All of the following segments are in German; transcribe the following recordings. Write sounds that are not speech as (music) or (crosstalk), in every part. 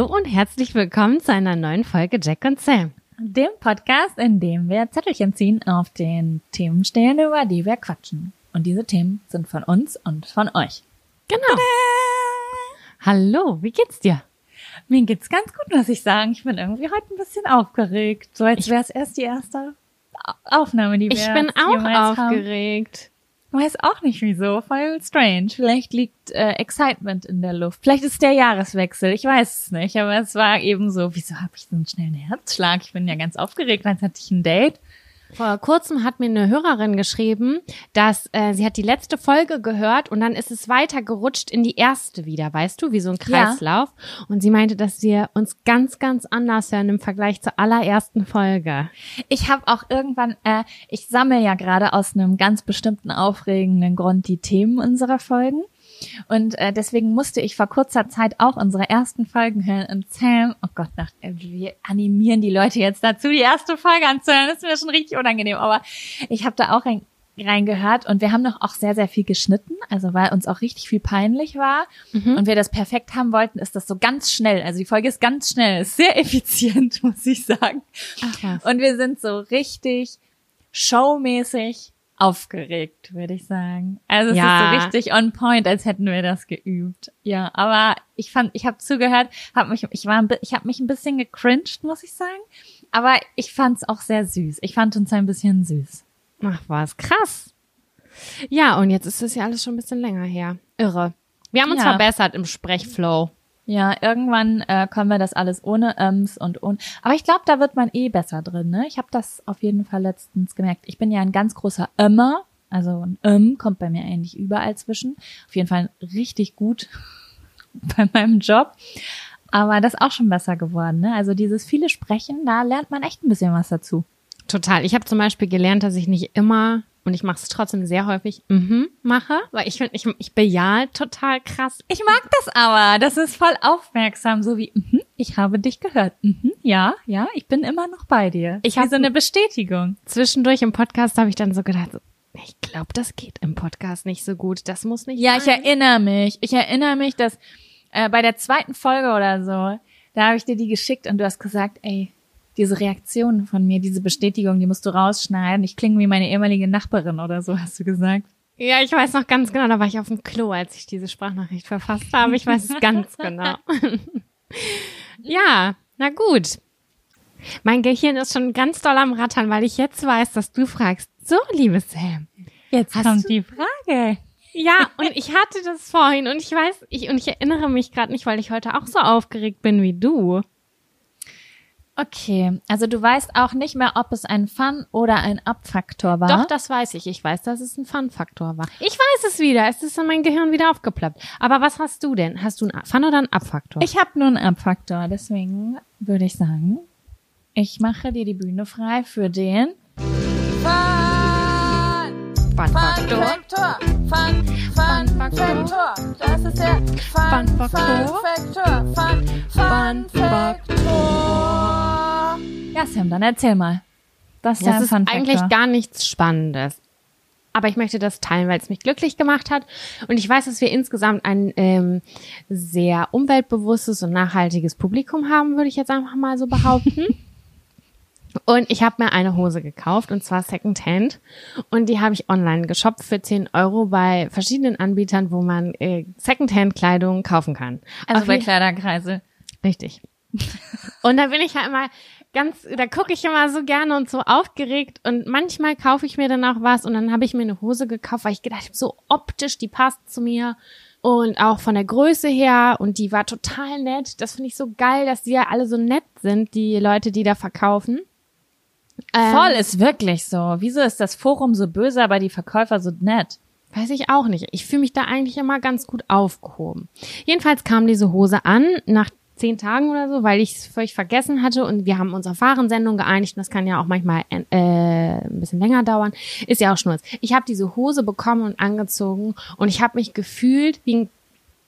Hallo und herzlich willkommen zu einer neuen Folge Jack und Sam. Dem Podcast, in dem wir Zettelchen ziehen auf den Themen stehen, über die wir quatschen. Und diese Themen sind von uns und von euch. Genau. Tada! Hallo, wie geht's dir? Mir geht's ganz gut, muss ich sagen. Ich bin irgendwie heute ein bisschen aufgeregt. So als wäre es erst die erste Aufnahme, die wir Ich bin auch aufgeregt. Weiß auch nicht wieso, voll strange. Vielleicht liegt äh, Excitement in der Luft. Vielleicht ist der Jahreswechsel, ich weiß es nicht. Aber es war eben so, wieso habe ich so einen schnellen Herzschlag? Ich bin ja ganz aufgeregt, als hatte ich ein Date. Vor kurzem hat mir eine Hörerin geschrieben, dass äh, sie hat die letzte Folge gehört und dann ist es weitergerutscht in die erste wieder, weißt du, wie so ein Kreislauf. Ja. Und sie meinte, dass wir uns ganz, ganz anders hören im Vergleich zur allerersten Folge. Ich habe auch irgendwann, äh, ich sammle ja gerade aus einem ganz bestimmten aufregenden Grund die Themen unserer Folgen. Und äh, deswegen musste ich vor kurzer Zeit auch unsere ersten Folgen hören und Sam, oh Gott, nach, äh, wir animieren die Leute jetzt dazu, die erste Folge anzuhören. Das ist mir schon richtig unangenehm, aber ich habe da auch rein, reingehört und wir haben noch auch sehr, sehr viel geschnitten, also weil uns auch richtig viel peinlich war mhm. und wir das perfekt haben wollten, ist das so ganz schnell. Also die Folge ist ganz schnell, ist sehr (laughs) effizient, muss ich sagen. Ach, und wir sind so richtig showmäßig aufgeregt, würde ich sagen. Also es ja. ist so richtig on point, als hätten wir das geübt. Ja, aber ich fand, ich habe zugehört, habe mich, ich war, ich habe mich ein bisschen gecringed, muss ich sagen. Aber ich fand es auch sehr süß. Ich fand uns ein bisschen süß. Ach was, krass. Ja, und jetzt ist es ja alles schon ein bisschen länger her. Irre. Wir haben uns ja. verbessert im Sprechflow. Ja, irgendwann äh, können wir das alles ohne Öms und ohne. Aber ich glaube, da wird man eh besser drin. Ne? Ich habe das auf jeden Fall letztens gemerkt. Ich bin ja ein ganz großer Ömmer. Also ein Öm kommt bei mir eigentlich überall zwischen. Auf jeden Fall richtig gut (laughs) bei meinem Job. Aber das ist auch schon besser geworden. Ne? Also dieses viele Sprechen, da lernt man echt ein bisschen was dazu. Total. Ich habe zum Beispiel gelernt, dass ich nicht immer und ich mache es trotzdem sehr häufig, mhm, mache, weil ich finde, ich, ich bejahe total krass. Ich mag das aber, das ist voll aufmerksam, so wie, mhm, ich habe dich gehört, mhm, ja, ja, ich bin immer noch bei dir. Ich habe so eine Bestätigung. Zwischendurch im Podcast habe ich dann so gedacht, ich glaube, das geht im Podcast nicht so gut, das muss nicht Ja, sein. ich erinnere mich, ich erinnere mich, dass äh, bei der zweiten Folge oder so, da habe ich dir die geschickt und du hast gesagt, ey, diese Reaktion von mir, diese Bestätigung, die musst du rausschneiden. Ich klinge wie meine ehemalige Nachbarin oder so, hast du gesagt. Ja, ich weiß noch ganz genau, da war ich auf dem Klo, als ich diese Sprachnachricht verfasst habe. Ich weiß es ganz (laughs) genau. ja, na gut. Mein Gehirn ist schon ganz doll am Rattern, weil ich jetzt weiß, dass du fragst. So, liebe Sam. Jetzt kommt die Frage. Ja, und ich hatte das vorhin und ich weiß, ich, und ich erinnere mich gerade nicht, weil ich heute auch so aufgeregt bin wie du. Okay, also du weißt auch nicht mehr, ob es ein Fun oder ein Abfaktor war. Doch, das weiß ich. Ich weiß, dass es ein Fun-Faktor war. Ich weiß es wieder. Es ist in mein Gehirn wieder aufgeplappt. Aber was hast du denn? Hast du einen Fun oder einen Abfaktor? Ich habe nur einen Abfaktor. Deswegen würde ich sagen, ich mache dir die Bühne frei für den Fun. Fun-Faktor. Fun, Fun, Faktor. Das ist der Fun-Faktor. Fun, Fun, Faktor. Ja, Sam, dann erzähl mal. Das ist, das ist eigentlich gar nichts Spannendes. Aber ich möchte das teilen, weil es mich glücklich gemacht hat. Und ich weiß, dass wir insgesamt ein ähm, sehr umweltbewusstes und nachhaltiges Publikum haben, würde ich jetzt einfach mal so behaupten. (laughs) Und ich habe mir eine Hose gekauft und zwar Secondhand und die habe ich online geshoppt für 10 Euro bei verschiedenen Anbietern, wo man äh, Secondhand-Kleidung kaufen kann. Also Auf bei Kleiderkreise. Richtig. und da bin ich ja immer ganz, da gucke ich immer so gerne und so aufgeregt und manchmal kaufe ich mir dann auch was und dann habe ich mir eine Hose gekauft, weil ich gedacht habe, so optisch, die passt zu mir und auch von der Größe her und die war total nett. Das finde ich so geil, dass die ja alle so nett sind, die Leute, die da verkaufen. Ähm, Voll ist wirklich so. Wieso ist das Forum so böse, aber die Verkäufer so nett? Weiß ich auch nicht. Ich fühle mich da eigentlich immer ganz gut aufgehoben. Jedenfalls kam diese Hose an nach zehn Tagen oder so, weil ich es völlig vergessen hatte und wir haben unsere Fahrensendung geeinigt und das kann ja auch manchmal äh, ein bisschen länger dauern. Ist ja auch Schnurz. Ich habe diese Hose bekommen und angezogen und ich habe mich gefühlt wie ein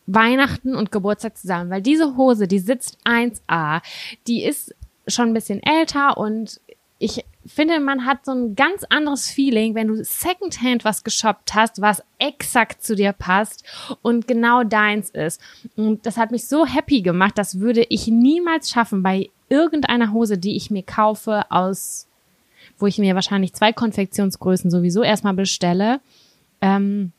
Weihnachten und Geburtstag zusammen, weil diese Hose, die sitzt 1A, die ist schon ein bisschen älter und ich finde, man hat so ein ganz anderes Feeling, wenn du Secondhand was geshoppt hast, was exakt zu dir passt und genau deins ist. Und das hat mich so happy gemacht, das würde ich niemals schaffen bei irgendeiner Hose, die ich mir kaufe aus, wo ich mir wahrscheinlich zwei Konfektionsgrößen sowieso erstmal bestelle. Ähm,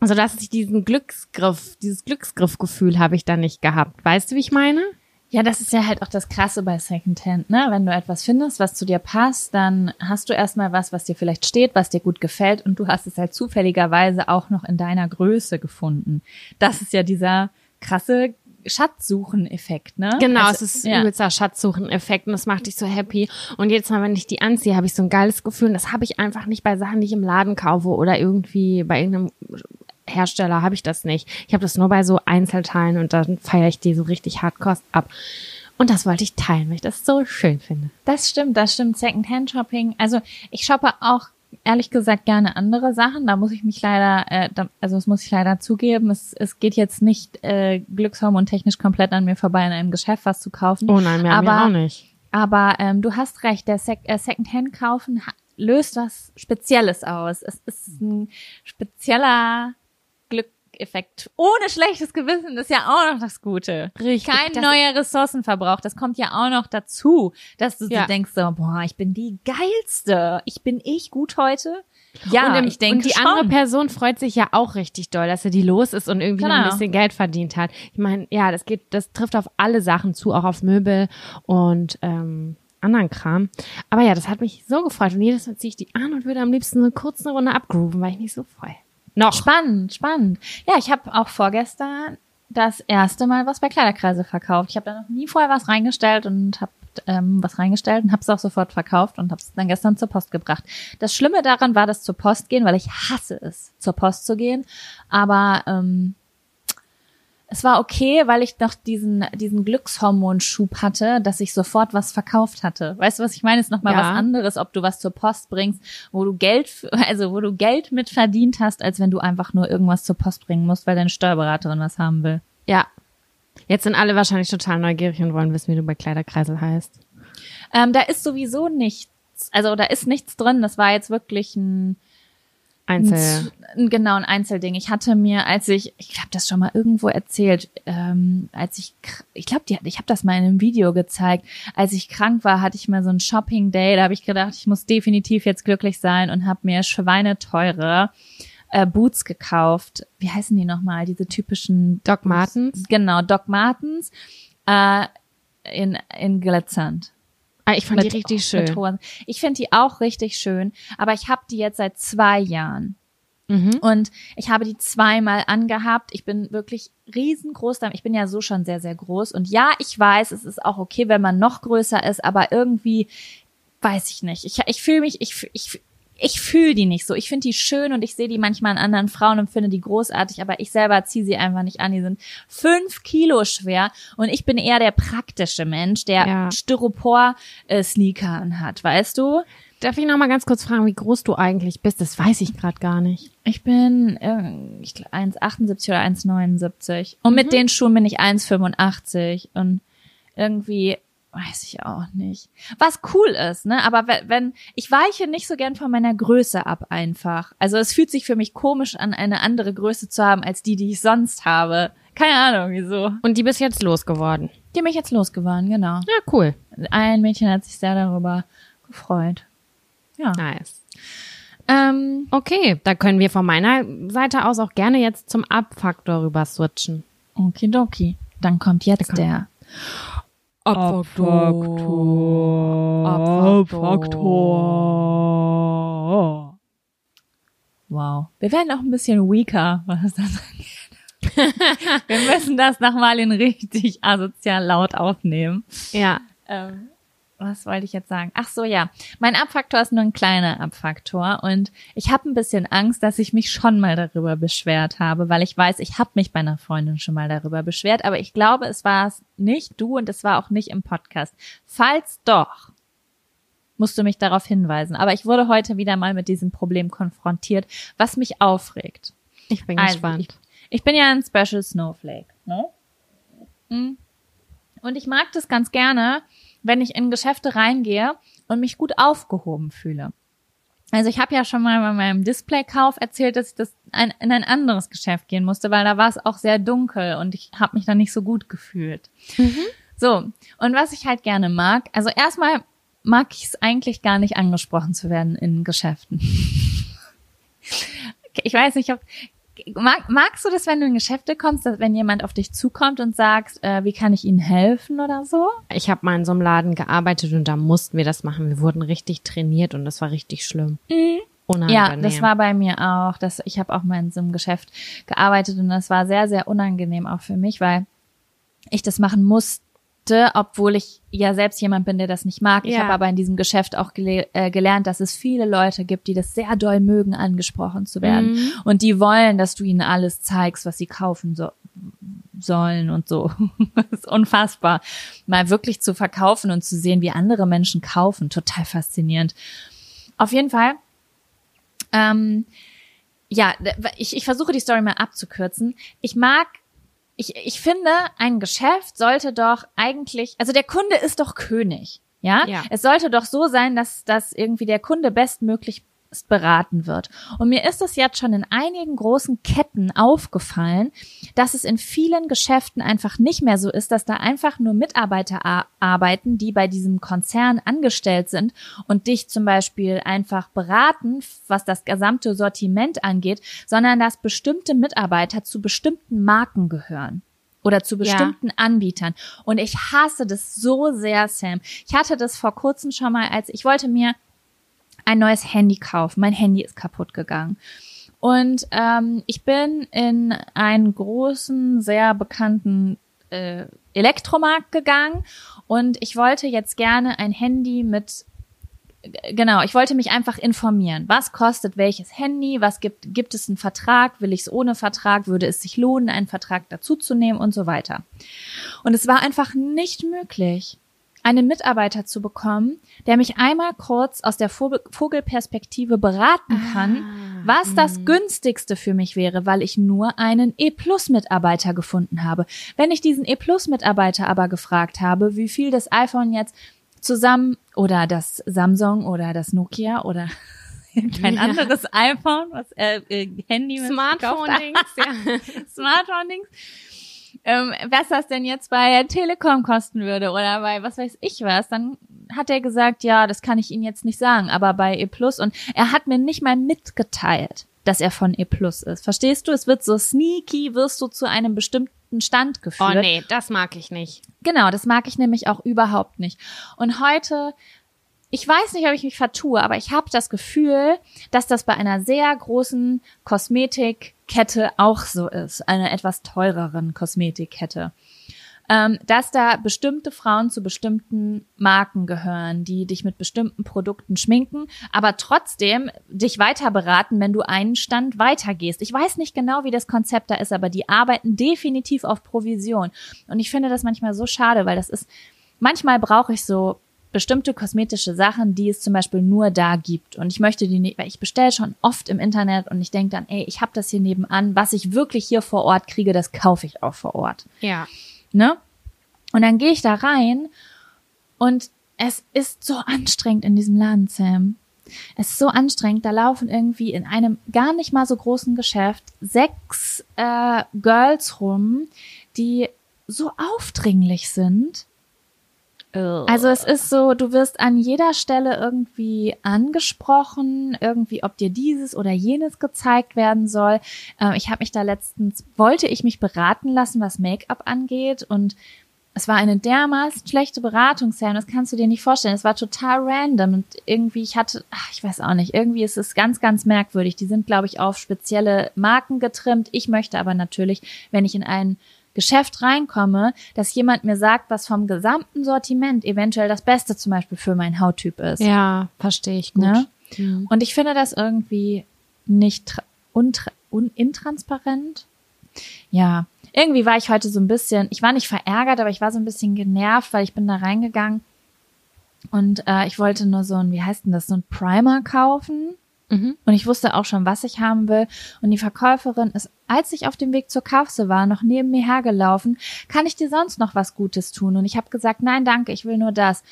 also dass ich diesen Glücksgriff, dieses Glücksgriffgefühl habe ich da nicht gehabt. Weißt du, wie ich meine? Ja, das ist ja halt auch das Krasse bei Secondhand, ne? Wenn du etwas findest, was zu dir passt, dann hast du erstmal was, was dir vielleicht steht, was dir gut gefällt und du hast es halt zufälligerweise auch noch in deiner Größe gefunden. Das ist ja dieser krasse Schatzsuchen-Effekt, ne? Genau, also, es ist ja. übelster Schatzsuchen-Effekt und das macht dich so happy. Und jedes Mal, wenn ich die anziehe, habe ich so ein geiles Gefühl und das habe ich einfach nicht bei Sachen, die ich im Laden kaufe oder irgendwie bei irgendeinem Hersteller habe ich das nicht. Ich habe das nur bei so Einzelteilen und dann feiere ich die so richtig hardcore ab. Und das wollte ich teilen, weil ich das so schön finde. Das stimmt, das stimmt. Secondhand-Shopping. Also ich shoppe auch ehrlich gesagt gerne andere Sachen. Da muss ich mich leider, äh, da, also das muss ich leider zugeben. Es, es geht jetzt nicht äh, Glückshormon technisch komplett an mir vorbei, in einem Geschäft was zu kaufen. Oh nein, mir, aber, auch nicht. Aber ähm, du hast recht, der Sec äh, Secondhand kaufen löst was Spezielles aus. Es ist ein spezieller Effekt. Ohne schlechtes Gewissen, das ist ja auch noch das Gute. Richtig. Kein neuer Ressourcenverbrauch, das kommt ja auch noch dazu, dass du ja. denkst so, boah, ich bin die geilste. Ich bin ich gut heute. Ja, und im, ich denke Und die schon. andere Person freut sich ja auch richtig doll, dass er die los ist und irgendwie genau. noch ein bisschen Geld verdient hat. Ich meine, ja, das geht, das trifft auf alle Sachen zu, auch auf Möbel und ähm, anderen Kram. Aber ja, das hat mich so gefreut. Und jedes Mal ziehe ich die an und würde am liebsten eine kurze Runde abgrooven, weil ich mich so freue. Noch. Spannend, spannend. Ja, ich habe auch vorgestern das erste Mal was bei Kleiderkreise verkauft. Ich habe da noch nie vorher was reingestellt und habe ähm, was reingestellt und habe es auch sofort verkauft und habe es dann gestern zur Post gebracht. Das Schlimme daran war das zur Post gehen, weil ich hasse es, zur Post zu gehen. Aber ähm, es war okay, weil ich noch diesen, diesen Glückshormonschub hatte, dass ich sofort was verkauft hatte. Weißt du, was ich meine? Ist nochmal ja. was anderes, ob du was zur Post bringst, wo du Geld, also wo du Geld mit verdient hast, als wenn du einfach nur irgendwas zur Post bringen musst, weil deine Steuerberaterin was haben will. Ja. Jetzt sind alle wahrscheinlich total neugierig und wollen wissen, wie du bei Kleiderkreisel heißt. Ähm, da ist sowieso nichts, also da ist nichts drin. Das war jetzt wirklich ein, Einzel. Ein, genau, ein Einzelding. Ich hatte mir, als ich, ich habe das schon mal irgendwo erzählt, ähm, als ich, ich glaube, ich habe das mal in einem Video gezeigt. Als ich krank war, hatte ich mal so ein Shopping Day. Da habe ich gedacht, ich muss definitiv jetzt glücklich sein und habe mir schweineteure äh, Boots gekauft. Wie heißen die nochmal? Diese typischen Doc Martens. Genau, Doc Martens äh, in in glitzernd. Ah, ich fand mit, die richtig schön. Ich finde die auch richtig schön, aber ich habe die jetzt seit zwei Jahren. Mhm. Und ich habe die zweimal angehabt. Ich bin wirklich riesengroß. Ich bin ja so schon sehr, sehr groß. Und ja, ich weiß, es ist auch okay, wenn man noch größer ist, aber irgendwie weiß ich nicht. Ich, ich fühle mich, ich, ich, ich fühle die nicht so. Ich finde die schön und ich sehe die manchmal an anderen Frauen und finde die großartig, aber ich selber ziehe sie einfach nicht an. Die sind fünf Kilo schwer und ich bin eher der praktische Mensch, der ja. Styropor-Sneaker äh, hat, weißt du? Darf ich noch mal ganz kurz fragen, wie groß du eigentlich bist? Das weiß ich gerade gar nicht. Ich bin äh, ich 1,78 oder 1,79 und mhm. mit den Schuhen bin ich 1,85 und irgendwie Weiß ich auch nicht. Was cool ist, ne? Aber wenn, ich weiche nicht so gern von meiner Größe ab einfach. Also es fühlt sich für mich komisch an, eine andere Größe zu haben als die, die ich sonst habe. Keine Ahnung, wieso. Und die bist jetzt losgeworden. Die bin ich jetzt losgeworden, genau. Ja, cool. Ein Mädchen hat sich sehr darüber gefreut. Ja. Nice. Ähm, okay, da können wir von meiner Seite aus auch gerne jetzt zum Abfaktor rüber switchen. Okidoki. Dann kommt jetzt kommt. der Abfaktor. Abfaktor. Wow. Wir werden auch ein bisschen weaker, was das angeht. (laughs) Wir müssen das nochmal in richtig asozial laut aufnehmen. Ja. Ähm, was wollte ich jetzt sagen? Ach so, ja. Mein Abfaktor ist nur ein kleiner Abfaktor und ich habe ein bisschen Angst, dass ich mich schon mal darüber beschwert habe, weil ich weiß, ich habe mich bei einer Freundin schon mal darüber beschwert, aber ich glaube, es war es nicht du und es war auch nicht im Podcast. Falls doch, musst du mich darauf hinweisen. Aber ich wurde heute wieder mal mit diesem Problem konfrontiert, was mich aufregt. Ich bin also, gespannt. Ich, ich, bin ja ein Special Snowflake, ne? Hm. Und ich mag das ganz gerne, wenn ich in Geschäfte reingehe und mich gut aufgehoben fühle. Also ich habe ja schon mal bei meinem Displaykauf erzählt, dass ich das ein, in ein anderes Geschäft gehen musste, weil da war es auch sehr dunkel und ich habe mich da nicht so gut gefühlt. Mhm. So, und was ich halt gerne mag, also erstmal mag ich es eigentlich gar nicht angesprochen zu werden in Geschäften. (laughs) ich weiß nicht, ob mag, magst du das, wenn du in Geschäfte kommst, dass wenn jemand auf dich zukommt und sagt, äh, wie kann ich Ihnen helfen oder so? Ich habe mal in so einem Laden gearbeitet und da mussten wir das machen. Wir wurden richtig trainiert und das war richtig schlimm. Mhm. Unangenehm. Ja, das war bei mir auch. Das, ich habe auch mal in so einem Geschäft gearbeitet und das war sehr, sehr unangenehm auch für mich, weil ich das machen musste mochte, obwohl ich ja selbst jemand bin, der das nicht mag. Ja. Ich habe aber in diesem Geschäft auch gele äh, gelernt, dass es viele Leute gibt, die das sehr doll mögen, angesprochen zu werden. Mhm. Und die wollen, dass du ihnen alles zeigst, was sie kaufen so sollen und so. (laughs) das ist unfassbar. Mal wirklich zu verkaufen und zu sehen, wie andere Menschen kaufen. Total faszinierend. Auf jeden Fall. Ähm, ja, ich, ich versuche die Story mal abzukürzen. Ich mag ich, ich finde, ein Geschäft sollte doch eigentlich, also der Kunde ist doch König. Ja? ja. Es sollte doch so sein, dass, dass irgendwie der Kunde bestmöglich beraten wird. Und mir ist es jetzt schon in einigen großen Ketten aufgefallen, dass es in vielen Geschäften einfach nicht mehr so ist, dass da einfach nur Mitarbeiter arbeiten, die bei diesem Konzern angestellt sind und dich zum Beispiel einfach beraten, was das gesamte Sortiment angeht, sondern dass bestimmte Mitarbeiter zu bestimmten Marken gehören oder zu bestimmten ja. Anbietern. Und ich hasse das so sehr, Sam. Ich hatte das vor kurzem schon mal, als ich wollte mir ein neues Handy kaufen. Mein Handy ist kaputt gegangen. Und ähm, ich bin in einen großen, sehr bekannten äh, Elektromarkt gegangen und ich wollte jetzt gerne ein Handy mit genau, ich wollte mich einfach informieren. Was kostet welches Handy? Was gibt, gibt es einen Vertrag? Will ich es ohne Vertrag? Würde es sich lohnen, einen Vertrag dazuzunehmen und so weiter? Und es war einfach nicht möglich einen Mitarbeiter zu bekommen, der mich einmal kurz aus der Vogelperspektive beraten kann, ah, was das mhm. günstigste für mich wäre, weil ich nur einen E-Plus-Mitarbeiter gefunden habe. Wenn ich diesen E-Plus-Mitarbeiter aber gefragt habe, wie viel das iPhone jetzt zusammen oder das Samsung oder das Nokia oder (laughs) kein ja. anderes iPhone, was äh, äh Handy Smartphone-Dings, ja. (laughs) Smartphone-Dings ähm, was das denn jetzt bei Telekom kosten würde oder bei was weiß ich was, dann hat er gesagt, ja, das kann ich Ihnen jetzt nicht sagen, aber bei E Plus und er hat mir nicht mal mitgeteilt, dass er von E Plus ist. Verstehst du? Es wird so sneaky, wirst du zu einem bestimmten Stand geführt. Oh nee, das mag ich nicht. Genau, das mag ich nämlich auch überhaupt nicht. Und heute ich weiß nicht, ob ich mich vertue, aber ich habe das Gefühl, dass das bei einer sehr großen Kosmetikkette auch so ist, einer etwas teureren Kosmetikkette. Ähm, dass da bestimmte Frauen zu bestimmten Marken gehören, die dich mit bestimmten Produkten schminken, aber trotzdem dich weiter beraten, wenn du einen Stand weitergehst. Ich weiß nicht genau, wie das Konzept da ist, aber die arbeiten definitiv auf Provision. Und ich finde das manchmal so schade, weil das ist, manchmal brauche ich so bestimmte kosmetische Sachen, die es zum Beispiel nur da gibt. Und ich möchte die nicht, weil ich bestelle schon oft im Internet und ich denke dann, ey, ich habe das hier nebenan, was ich wirklich hier vor Ort kriege, das kaufe ich auch vor Ort. Ja. Ne? Und dann gehe ich da rein und es ist so anstrengend in diesem Laden, Sam. Es ist so anstrengend, da laufen irgendwie in einem gar nicht mal so großen Geschäft sechs äh, Girls rum, die so aufdringlich sind also es ist so, du wirst an jeder Stelle irgendwie angesprochen, irgendwie, ob dir dieses oder jenes gezeigt werden soll. Ähm, ich habe mich da letztens, wollte ich mich beraten lassen, was Make-up angeht und es war eine dermaßen schlechte Beratung, Sam, das kannst du dir nicht vorstellen. Es war total random und irgendwie, ich hatte, ach, ich weiß auch nicht, irgendwie ist es ganz, ganz merkwürdig. Die sind, glaube ich, auf spezielle Marken getrimmt. Ich möchte aber natürlich, wenn ich in einen Geschäft reinkomme, dass jemand mir sagt, was vom gesamten Sortiment eventuell das Beste zum Beispiel für meinen Hauttyp ist. Ja, verstehe ich gut. Ne? Mhm. Und ich finde das irgendwie nicht untra un intransparent. Ja, irgendwie war ich heute so ein bisschen, ich war nicht verärgert, aber ich war so ein bisschen genervt, weil ich bin da reingegangen und äh, ich wollte nur so ein, wie heißt denn das, so ein Primer kaufen. Mhm. Und ich wusste auch schon, was ich haben will. Und die Verkäuferin ist als ich auf dem Weg zur Kasse war, noch neben mir hergelaufen. Kann ich dir sonst noch was Gutes tun? Und ich habe gesagt, nein, danke, ich will nur das.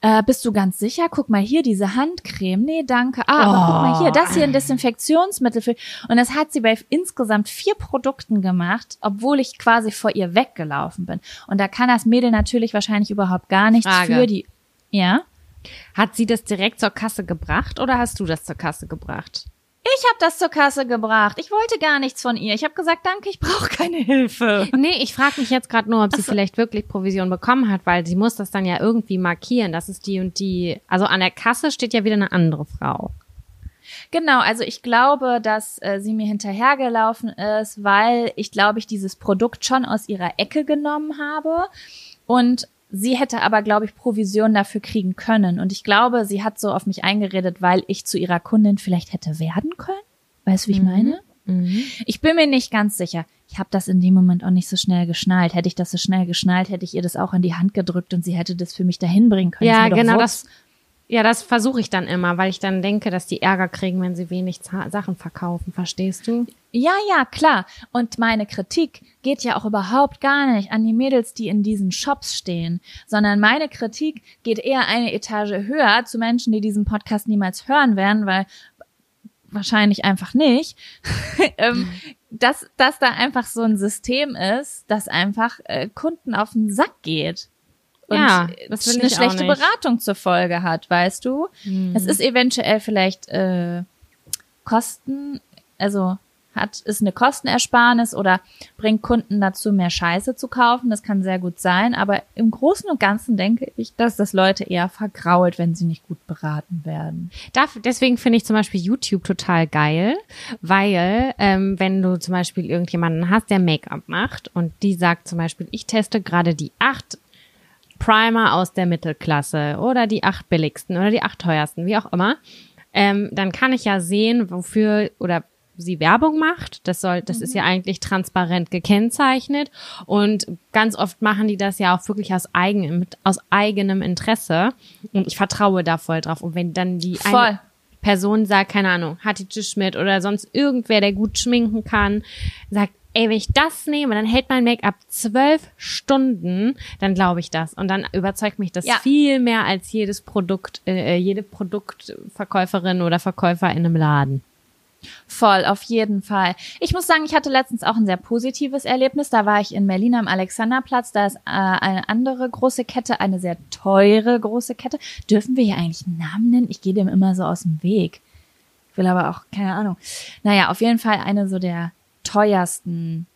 Äh, bist du ganz sicher? Guck mal hier, diese Handcreme. Nee, danke. Ah, aber oh. guck mal hier, das hier ein Desinfektionsmittel für. Und das hat sie bei insgesamt vier Produkten gemacht, obwohl ich quasi vor ihr weggelaufen bin. Und da kann das Mädel natürlich wahrscheinlich überhaupt gar nichts Frage. für die. Ja. Hat sie das direkt zur Kasse gebracht oder hast du das zur Kasse gebracht? Ich habe das zur Kasse gebracht. Ich wollte gar nichts von ihr. Ich habe gesagt, danke, ich brauche keine Hilfe. Nee, ich frage mich jetzt gerade nur, ob sie also, vielleicht wirklich Provision bekommen hat, weil sie muss das dann ja irgendwie markieren. Das ist die und die. Also an der Kasse steht ja wieder eine andere Frau. Genau, also ich glaube, dass äh, sie mir hinterhergelaufen ist, weil ich glaube, ich dieses Produkt schon aus ihrer Ecke genommen habe und Sie hätte aber, glaube ich, Provision dafür kriegen können. Und ich glaube, sie hat so auf mich eingeredet, weil ich zu ihrer Kundin vielleicht hätte werden können. Weißt du, wie ich mhm. meine? Mhm. Ich bin mir nicht ganz sicher. Ich habe das in dem Moment auch nicht so schnell geschnallt. Hätte ich das so schnell geschnallt, hätte ich ihr das auch in die Hand gedrückt und sie hätte das für mich dahin bringen können. Ja, genau. Das, ja, das versuche ich dann immer, weil ich dann denke, dass die Ärger kriegen, wenn sie wenig Sachen verkaufen. Verstehst du? Ja, ja, klar. Und meine Kritik geht ja auch überhaupt gar nicht an die Mädels, die in diesen Shops stehen, sondern meine Kritik geht eher eine Etage höher zu Menschen, die diesen Podcast niemals hören werden, weil wahrscheinlich einfach nicht, (laughs) ähm, dass, dass da einfach so ein System ist, das einfach äh, Kunden auf den Sack geht und ja, eine schlechte Beratung zur Folge hat, weißt du? Hm. Es ist eventuell vielleicht äh, Kosten, also hat ist eine Kostenersparnis oder bringt Kunden dazu, mehr Scheiße zu kaufen. Das kann sehr gut sein, aber im Großen und Ganzen denke ich, dass das Leute eher vergrault, wenn sie nicht gut beraten werden. Darf, deswegen finde ich zum Beispiel YouTube total geil, weil ähm, wenn du zum Beispiel irgendjemanden hast, der Make-up macht und die sagt zum Beispiel, ich teste gerade die acht Primer aus der Mittelklasse oder die acht billigsten oder die acht teuersten, wie auch immer, ähm, dann kann ich ja sehen, wofür oder sie Werbung macht. Das soll, das mhm. ist ja eigentlich transparent gekennzeichnet. Und ganz oft machen die das ja auch wirklich aus eigenem, aus eigenem Interesse. Und ich vertraue da voll drauf. Und wenn dann die voll. eine Person sagt, keine Ahnung, Hatice Schmidt oder sonst irgendwer, der gut schminken kann, sagt, ey, wenn ich das nehme, dann hält mein Make-up zwölf Stunden, dann glaube ich das. Und dann überzeugt mich das ja. viel mehr als jedes Produkt, äh, jede Produktverkäuferin oder Verkäufer in einem Laden. Voll, auf jeden Fall. Ich muss sagen, ich hatte letztens auch ein sehr positives Erlebnis. Da war ich in Berlin am Alexanderplatz. Da ist äh, eine andere große Kette, eine sehr teure große Kette. Dürfen wir hier eigentlich einen Namen nennen? Ich gehe dem immer so aus dem Weg. Ich will aber auch, keine Ahnung. Naja, auf jeden Fall eine so der teuersten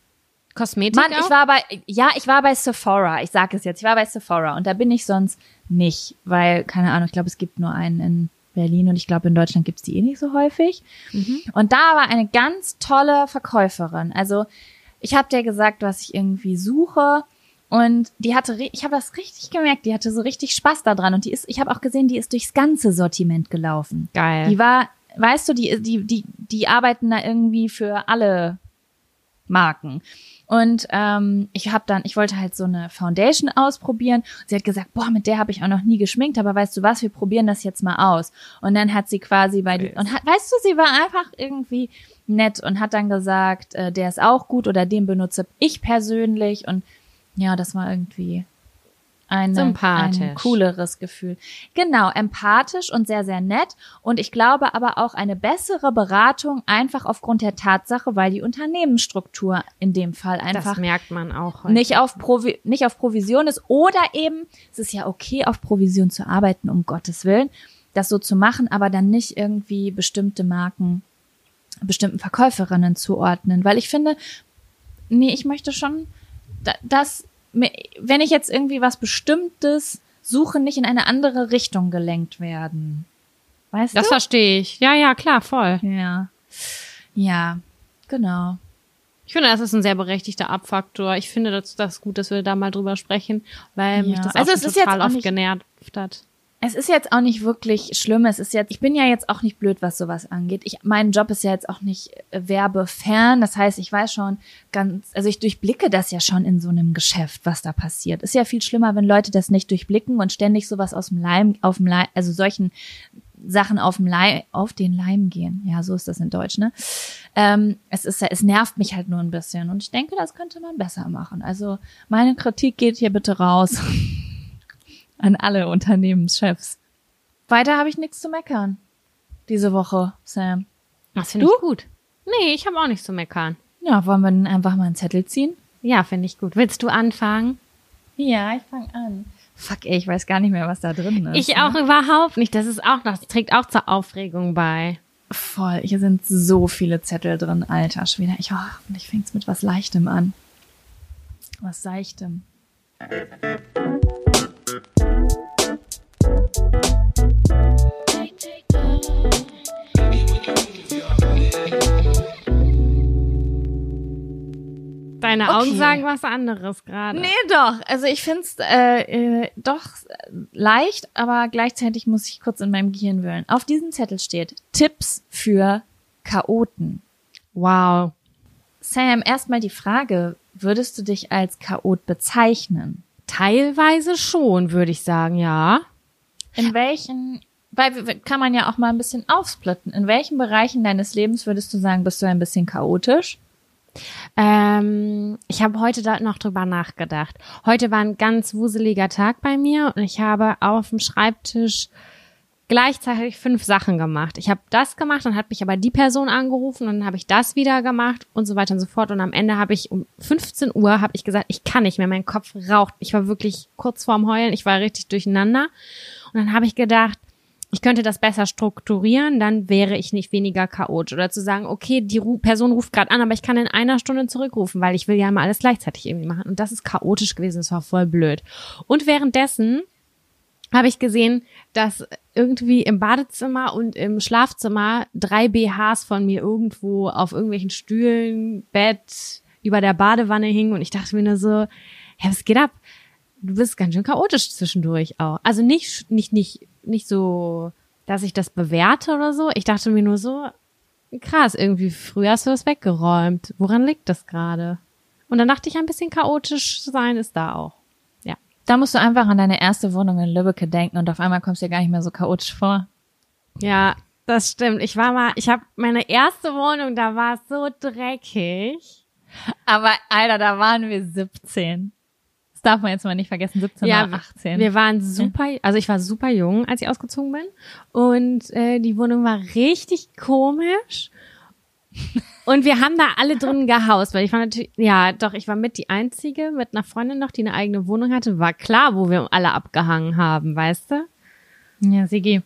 Kosmetik. Mann, auch? ich war bei, ja, ich war bei Sephora. Ich sage es jetzt. Ich war bei Sephora und da bin ich sonst nicht, weil, keine Ahnung, ich glaube, es gibt nur einen in Berlin und ich glaube, in Deutschland gibt's die eh nicht so häufig. Mhm. Und da war eine ganz tolle Verkäuferin. Also, ich habe dir gesagt, was ich irgendwie suche. Und die hatte, ich habe das richtig gemerkt, die hatte so richtig Spaß daran. Und die ist, ich habe auch gesehen, die ist durchs ganze Sortiment gelaufen. Geil. Die war, weißt du, die, die, die, die arbeiten da irgendwie für alle Marken. Und ähm, ich habe dann, ich wollte halt so eine Foundation ausprobieren. Sie hat gesagt, boah, mit der habe ich auch noch nie geschminkt, aber weißt du was, wir probieren das jetzt mal aus. Und dann hat sie quasi bei die, und hat, weißt du, sie war einfach irgendwie nett und hat dann gesagt, äh, der ist auch gut oder den benutze ich persönlich. Und ja, das war irgendwie eine, Sympathisch. ein cooleres Gefühl. Genau, empathisch und sehr, sehr nett. Und ich glaube aber auch eine bessere Beratung einfach aufgrund der Tatsache, weil die Unternehmensstruktur in dem Fall einfach das merkt man auch nicht auf, Provi nicht auf Provision ist oder eben, es ist ja okay, auf Provision zu arbeiten, um Gottes Willen, das so zu machen, aber dann nicht irgendwie bestimmte Marken bestimmten Verkäuferinnen zuordnen, weil ich finde, nee, ich möchte schon, dass wenn ich jetzt irgendwie was Bestimmtes suche, nicht in eine andere Richtung gelenkt werden. Weißt das du? Das verstehe ich. Ja, ja, klar, voll. Ja. Ja, genau. Ich finde, das ist ein sehr berechtigter Abfaktor. Ich finde das, das gut, dass wir da mal drüber sprechen, weil ja. mich das also auch total oft genervt hat. Es ist jetzt auch nicht wirklich schlimm. Es ist jetzt, ich bin ja jetzt auch nicht blöd, was sowas angeht. Ich, mein Job ist ja jetzt auch nicht äh, werbefern. Das heißt, ich weiß schon ganz, also ich durchblicke das ja schon in so einem Geschäft, was da passiert. Ist ja viel schlimmer, wenn Leute das nicht durchblicken und ständig sowas aus dem Leim, auf dem Leim, also solchen Sachen auf dem Leim, auf den Leim gehen. Ja, so ist das in Deutsch, ne? Ähm, es ist, es nervt mich halt nur ein bisschen und ich denke, das könnte man besser machen. Also meine Kritik geht hier bitte raus (laughs) an alle Unternehmenschefs. Weiter habe ich nichts zu meckern diese Woche, Sam. Das finde ich gut. Nee, ich habe auch nichts zu meckern. Ja, wollen wir dann einfach mal einen Zettel ziehen? Ja, finde ich gut. Willst du anfangen? Ja, ich fange an. Fuck, ey, ich weiß gar nicht mehr, was da drin ist. Ich ne? auch überhaupt nicht. Das ist auch, das trägt auch zur Aufregung bei. Voll. Hier sind so viele Zettel drin, alter Schwede. Ich, oh, ich fäng's mit was Leichtem an. Was Seichtem. Deine okay. Augen sagen was anderes gerade. Nee, doch. Also ich find's äh, äh, doch leicht, aber gleichzeitig muss ich kurz in meinem Gehirn wühlen. Auf diesem Zettel steht Tipps für Chaoten. Wow. Sam, erstmal die Frage, würdest du dich als Chaot bezeichnen? Teilweise schon, würde ich sagen, ja. In welchen, weil kann man ja auch mal ein bisschen aufsplitten. In welchen Bereichen deines Lebens würdest du sagen, bist du ein bisschen chaotisch? Ähm, ich habe heute da noch drüber nachgedacht. Heute war ein ganz wuseliger Tag bei mir und ich habe auf dem Schreibtisch gleichzeitig fünf Sachen gemacht. Ich habe das gemacht, dann hat mich aber die Person angerufen und dann habe ich das wieder gemacht und so weiter und so fort. Und am Ende habe ich um 15 Uhr habe ich gesagt, ich kann nicht mehr, mein Kopf raucht. Ich war wirklich kurz vorm Heulen, ich war richtig durcheinander. Und dann habe ich gedacht, ich könnte das besser strukturieren, dann wäre ich nicht weniger chaotisch. Oder zu sagen, okay, die Ru Person ruft gerade an, aber ich kann in einer Stunde zurückrufen, weil ich will ja immer alles gleichzeitig irgendwie machen. Und das ist chaotisch gewesen, das war voll blöd. Und währenddessen habe ich gesehen, dass irgendwie im Badezimmer und im Schlafzimmer drei BHs von mir irgendwo auf irgendwelchen Stühlen, Bett, über der Badewanne hingen und ich dachte mir nur so, hä, was geht ab? Du bist ganz schön chaotisch zwischendurch auch. Also nicht, nicht, nicht nicht so, dass ich das bewerte oder so. Ich dachte mir nur so, krass, irgendwie früher hast du das weggeräumt. Woran liegt das gerade? Und dann dachte ich, ein bisschen chaotisch sein ist da auch. Ja. Da musst du einfach an deine erste Wohnung in Lübbecke denken und auf einmal kommst du dir gar nicht mehr so chaotisch vor. Ja, das stimmt. Ich war mal, ich habe meine erste Wohnung, da war es so dreckig. Aber Alter, da waren wir 17. Das darf man jetzt mal nicht vergessen, 17 ja, oder 18. Wir waren super, also ich war super jung, als ich ausgezogen bin. Und äh, die Wohnung war richtig komisch. Und wir haben da alle drin (laughs) gehaust, weil ich war natürlich, ja, doch, ich war mit die Einzige, mit einer Freundin noch, die eine eigene Wohnung hatte. War klar, wo wir alle abgehangen haben, weißt du? Ja, Sigi.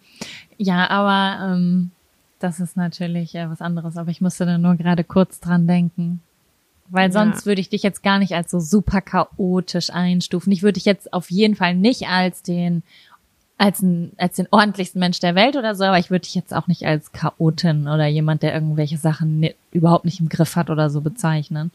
Ja, aber ähm, das ist natürlich äh, was anderes. Aber ich musste da nur gerade kurz dran denken. Weil sonst ja. würde ich dich jetzt gar nicht als so super chaotisch einstufen. Ich würde dich jetzt auf jeden Fall nicht als den als, ein, als den ordentlichsten Mensch der Welt oder so, aber ich würde dich jetzt auch nicht als Chaotin oder jemand, der irgendwelche Sachen ne, überhaupt nicht im Griff hat oder so bezeichnen.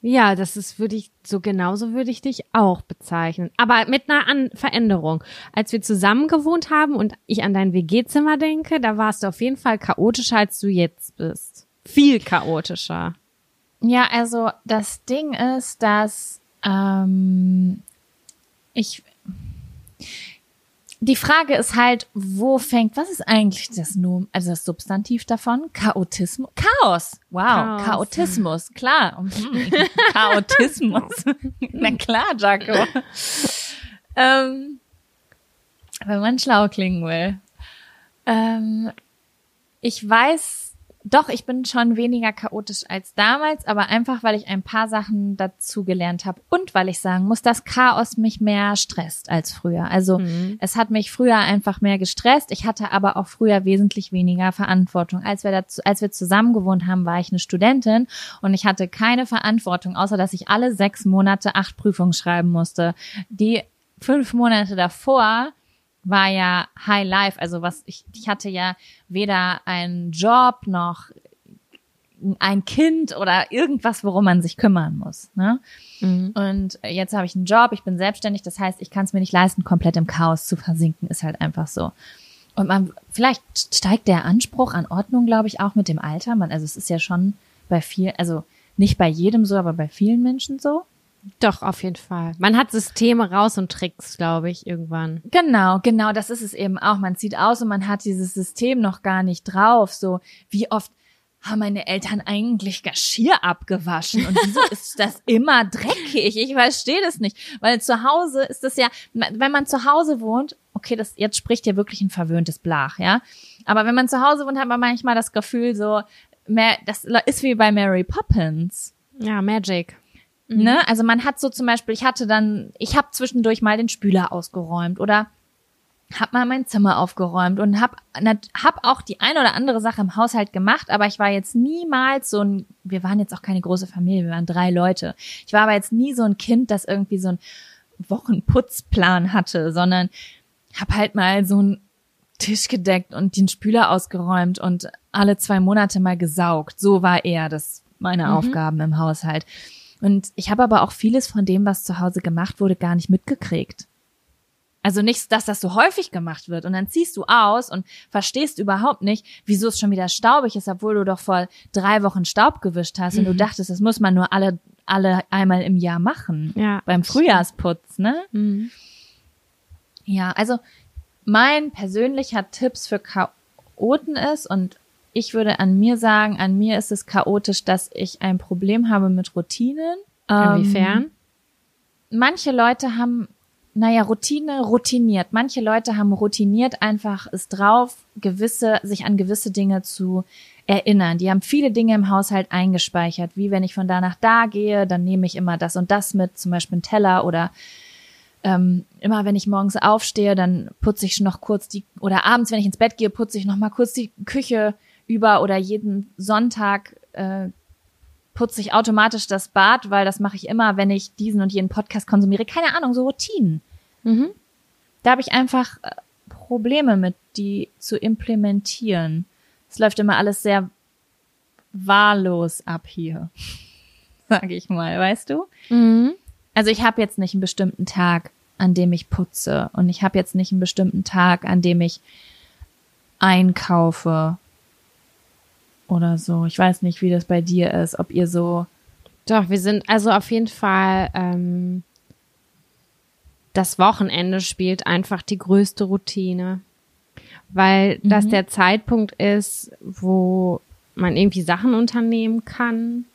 Ja, das ist, würde ich, so genauso würde ich dich auch bezeichnen. Aber mit einer an Veränderung. Als wir zusammen gewohnt haben und ich an dein WG-Zimmer denke, da warst du auf jeden Fall chaotischer, als du jetzt bist. Viel chaotischer. Ja, also das Ding ist, dass ähm, ich die Frage ist halt, wo fängt, was ist eigentlich das Nomen, also das Substantiv davon? Chaotismus? Chaos. Wow. Chaos. Chaotismus. Klar. (laughs) Chaotismus. (laughs) Na klar, Jaco. ähm, wenn man schlau klingen will. Ähm, ich weiß doch, ich bin schon weniger chaotisch als damals, aber einfach, weil ich ein paar Sachen dazu gelernt habe und weil ich sagen muss, dass Chaos mich mehr stresst als früher. Also mhm. es hat mich früher einfach mehr gestresst. Ich hatte aber auch früher wesentlich weniger Verantwortung. Als wir dazu, als wir zusammen gewohnt haben, war ich eine Studentin und ich hatte keine Verantwortung, außer dass ich alle sechs Monate acht Prüfungen schreiben musste. Die fünf Monate davor war ja High Life. Also was ich, ich hatte ja weder einen Job noch ein Kind oder irgendwas, worum man sich kümmern muss. Ne? Mhm. Und jetzt habe ich einen Job, ich bin selbstständig, das heißt, ich kann es mir nicht leisten, komplett im Chaos zu versinken, ist halt einfach so. Und man, vielleicht steigt der Anspruch an Ordnung, glaube ich, auch mit dem Alter. Man, also es ist ja schon bei vielen, also nicht bei jedem so, aber bei vielen Menschen so. Doch, auf jeden Fall. Man hat Systeme raus und Tricks, glaube ich, irgendwann. Genau, genau, das ist es eben auch. Man zieht aus und man hat dieses System noch gar nicht drauf. So, wie oft haben meine Eltern eigentlich Geschirr abgewaschen und wieso (laughs) ist das immer dreckig? Ich verstehe das nicht, weil zu Hause ist das ja, wenn man zu Hause wohnt, okay, das jetzt spricht ja wirklich ein verwöhntes Blach, ja. Aber wenn man zu Hause wohnt, hat man manchmal das Gefühl so, mehr, das ist wie bei Mary Poppins. Ja, Magic. Mhm. Ne? Also man hat so zum Beispiel, ich hatte dann, ich habe zwischendurch mal den Spüler ausgeräumt oder hab mal mein Zimmer aufgeräumt und hab, hab auch die eine oder andere Sache im Haushalt gemacht, aber ich war jetzt niemals so ein, wir waren jetzt auch keine große Familie, wir waren drei Leute. Ich war aber jetzt nie so ein Kind, das irgendwie so ein Wochenputzplan hatte, sondern hab halt mal so einen Tisch gedeckt und den Spüler ausgeräumt und alle zwei Monate mal gesaugt. So war eher das meine mhm. Aufgaben im Haushalt. Und ich habe aber auch vieles von dem, was zu Hause gemacht wurde, gar nicht mitgekriegt. Also nicht, dass das so häufig gemacht wird und dann ziehst du aus und verstehst überhaupt nicht, wieso es schon wieder staubig ist, obwohl du doch vor drei Wochen Staub gewischt hast mhm. und du mhm. dachtest, das muss man nur alle, alle einmal im Jahr machen. Ja. Beim Frühjahrsputz, ne? Mhm. Ja, also mein persönlicher Tipps für Chaoten ist und ich würde an mir sagen, an mir ist es chaotisch, dass ich ein Problem habe mit Routinen. Inwiefern? Ähm, manche Leute haben, naja, Routine routiniert. Manche Leute haben routiniert einfach es drauf, gewisse, sich an gewisse Dinge zu erinnern. Die haben viele Dinge im Haushalt eingespeichert, wie wenn ich von da nach da gehe, dann nehme ich immer das und das mit, zum Beispiel einen Teller oder ähm, immer wenn ich morgens aufstehe, dann putze ich noch kurz die, oder abends, wenn ich ins Bett gehe, putze ich noch mal kurz die Küche über oder jeden Sonntag äh, putze ich automatisch das Bad, weil das mache ich immer, wenn ich diesen und jenen Podcast konsumiere. Keine Ahnung, so Routinen. Mhm. Da habe ich einfach äh, Probleme mit, die zu implementieren. Es läuft immer alles sehr wahllos ab hier, (laughs) sage ich mal, weißt du? Mhm. Also ich habe jetzt nicht einen bestimmten Tag, an dem ich putze und ich habe jetzt nicht einen bestimmten Tag, an dem ich einkaufe oder so. Ich weiß nicht, wie das bei dir ist, ob ihr so. Doch, wir sind also auf jeden Fall. Ähm, das Wochenende spielt einfach die größte Routine, weil mhm. das der Zeitpunkt ist, wo man irgendwie Sachen unternehmen kann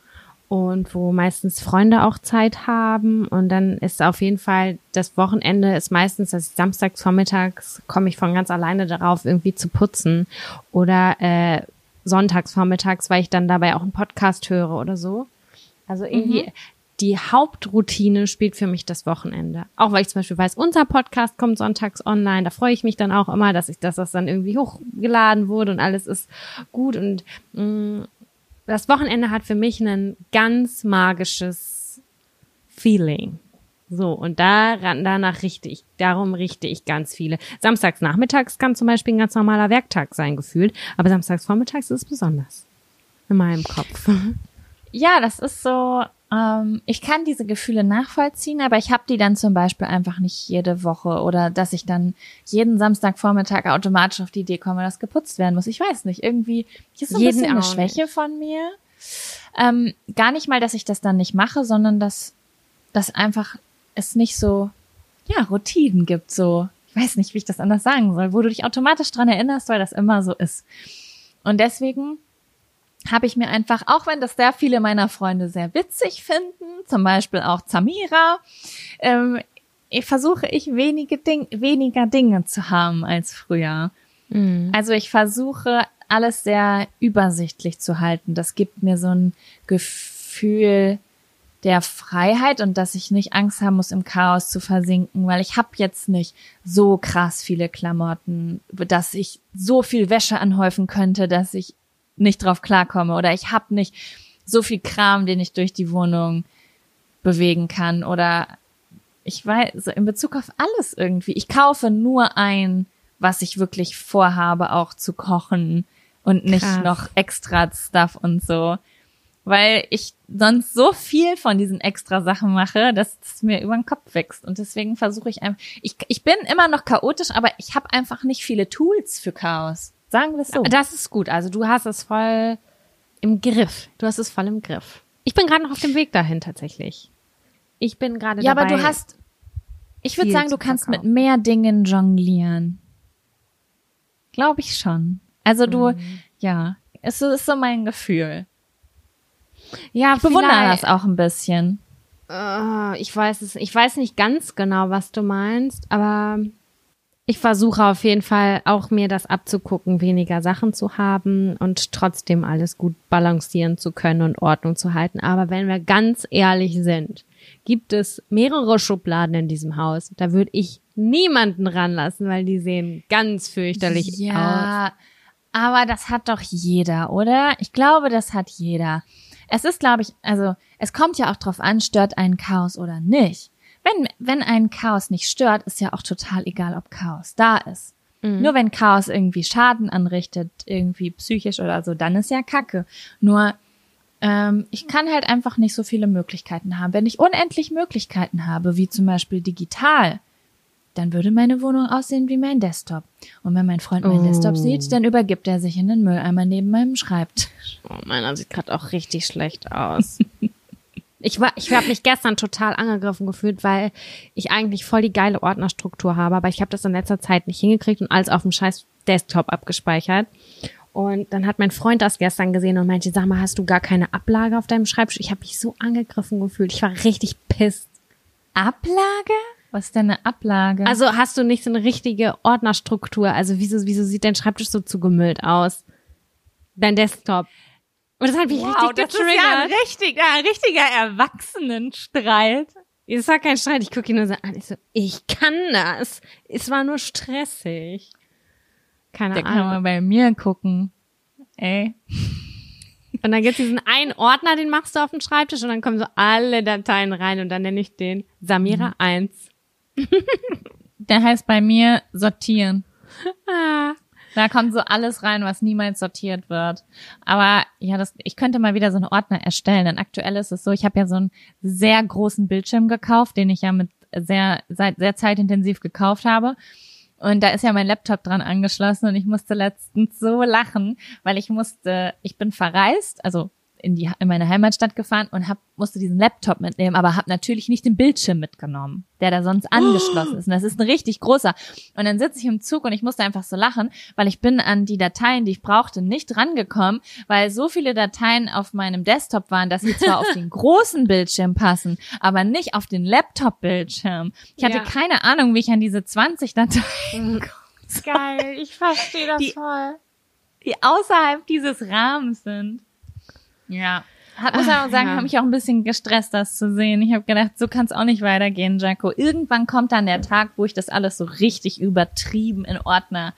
und wo meistens Freunde auch Zeit haben und dann ist auf jeden Fall das Wochenende ist meistens, dass samstags vormittags komme ich von ganz alleine darauf irgendwie zu putzen oder äh, sonntags vormittags, weil ich dann dabei auch einen Podcast höre oder so. Also irgendwie mhm. die Hauptroutine spielt für mich das Wochenende. Auch weil ich zum Beispiel weiß, unser Podcast kommt sonntags online. Da freue ich mich dann auch immer, dass ich, dass das dann irgendwie hochgeladen wurde und alles ist gut. Und mh, mm, das Wochenende hat für mich ein ganz magisches Feeling. So, und daran, danach richte ich, darum richte ich ganz viele. Samstags nachmittags kann zum Beispiel ein ganz normaler Werktag sein, gefühlt, aber samstags vormittags ist es besonders. In meinem Kopf. (laughs) Ja, das ist so, ähm, ich kann diese Gefühle nachvollziehen, aber ich habe die dann zum Beispiel einfach nicht jede Woche oder dass ich dann jeden Samstagvormittag automatisch auf die Idee komme, dass geputzt werden muss. Ich weiß nicht, irgendwie ist so ein jeden bisschen eine Schwäche von mir. Ähm, gar nicht mal, dass ich das dann nicht mache, sondern dass das einfach es nicht so, ja, Routinen gibt, so, ich weiß nicht, wie ich das anders sagen soll, wo du dich automatisch dran erinnerst, weil das immer so ist. Und deswegen habe ich mir einfach, auch wenn das sehr viele meiner Freunde sehr witzig finden, zum Beispiel auch Zamira, ähm, ich versuche ich wenige Ding, weniger Dinge zu haben als früher. Mhm. Also ich versuche alles sehr übersichtlich zu halten. Das gibt mir so ein Gefühl der Freiheit und dass ich nicht Angst haben muss, im Chaos zu versinken, weil ich habe jetzt nicht so krass viele Klamotten, dass ich so viel Wäsche anhäufen könnte, dass ich nicht drauf klarkomme oder ich habe nicht so viel Kram, den ich durch die Wohnung bewegen kann oder ich weiß, so in Bezug auf alles irgendwie. Ich kaufe nur ein, was ich wirklich vorhabe, auch zu kochen und nicht Krass. noch extra Stuff und so weil ich sonst so viel von diesen extra Sachen mache, dass es mir über den Kopf wächst. Und deswegen versuche ich einfach, ich, ich bin immer noch chaotisch, aber ich habe einfach nicht viele Tools für Chaos. Sagen wir es so. Das ist gut. Also du hast es voll im Griff. Du hast es voll im Griff. Ich bin gerade noch auf dem Weg dahin tatsächlich. Ich bin gerade Ja, dabei, aber du hast, ich würde sagen, du kannst mit mehr Dingen jonglieren. Glaube ich schon. Also du, mhm. ja, Es ist so mein Gefühl. Ja, ich bewundere das auch ein bisschen. Uh, ich weiß es, ich weiß nicht ganz genau, was du meinst, aber ich versuche auf jeden Fall auch mir das abzugucken, weniger Sachen zu haben und trotzdem alles gut balancieren zu können und Ordnung zu halten. Aber wenn wir ganz ehrlich sind, gibt es mehrere Schubladen in diesem Haus. Da würde ich niemanden ranlassen, weil die sehen ganz fürchterlich ja, aus. Ja, aber das hat doch jeder, oder? Ich glaube, das hat jeder. Es ist, glaube ich, also es kommt ja auch drauf an, stört ein Chaos oder nicht. Wenn, wenn ein Chaos nicht stört, ist ja auch total egal, ob Chaos da ist. Mhm. Nur wenn Chaos irgendwie Schaden anrichtet, irgendwie psychisch oder so, dann ist ja Kacke. Nur ähm, ich kann halt einfach nicht so viele Möglichkeiten haben. Wenn ich unendlich Möglichkeiten habe, wie zum Beispiel digital, dann würde meine Wohnung aussehen wie mein Desktop. Und wenn mein Freund meinen oh. Desktop sieht, dann übergibt er sich in den Mülleimer neben meinem Schreibtisch. Oh, meiner sieht gerade auch richtig schlecht aus. (laughs) ich war, ich habe mich gestern total angegriffen gefühlt, weil ich eigentlich voll die geile Ordnerstruktur habe, aber ich habe das in letzter Zeit nicht hingekriegt und alles auf dem scheiß Desktop abgespeichert. Und dann hat mein Freund das gestern gesehen und meinte, sag mal, hast du gar keine Ablage auf deinem Schreibtisch? Ich habe mich so angegriffen gefühlt. Ich war richtig pisst. Ablage? Was ist denn eine Ablage? Also hast du nicht so eine richtige Ordnerstruktur? Also wieso, wieso sieht dein Schreibtisch so zugemüllt aus? Dein Desktop. Und das hat mich wow, richtig getriggert. Das ist ja ein richtiger, ein richtiger Erwachsenenstreit. Es war kein Streit, ich gucke ihn nur so an. Ich so, ich kann das. Es war nur stressig. Keine Der Ahnung. Der kann mal bei mir gucken. Ey. Und dann gibt's diesen einen Ordner, den machst du auf den Schreibtisch und dann kommen so alle Dateien rein und dann nenne ich den Samira mhm. 1. (laughs) Der heißt bei mir sortieren. Ah. Da kommt so alles rein, was niemals sortiert wird. Aber ja, das, ich könnte mal wieder so einen Ordner erstellen. Denn aktuell ist es so, ich habe ja so einen sehr großen Bildschirm gekauft, den ich ja mit sehr, seit sehr zeitintensiv gekauft habe. Und da ist ja mein Laptop dran angeschlossen und ich musste letztens so lachen, weil ich musste, ich bin verreist, also in die in meine Heimatstadt gefahren und hab, musste diesen Laptop mitnehmen, aber habe natürlich nicht den Bildschirm mitgenommen, der da sonst angeschlossen ist. Und das ist ein richtig großer. Und dann sitze ich im Zug und ich musste einfach so lachen, weil ich bin an die Dateien, die ich brauchte, nicht rangekommen, weil so viele Dateien auf meinem Desktop waren, dass sie zwar auf (laughs) den großen Bildschirm passen, aber nicht auf den Laptop-Bildschirm. Ich hatte ja. keine Ahnung, wie ich an diese 20 Dateien mhm. komme. Geil, ich verstehe das die, voll. Die außerhalb dieses Rahmens sind. Ja. Hat, muss aber sagen, ja. hat mich auch ein bisschen gestresst, das zu sehen. Ich habe gedacht, so kann es auch nicht weitergehen, Jaco. Irgendwann kommt dann der Tag, wo ich das alles so richtig übertrieben in Ordner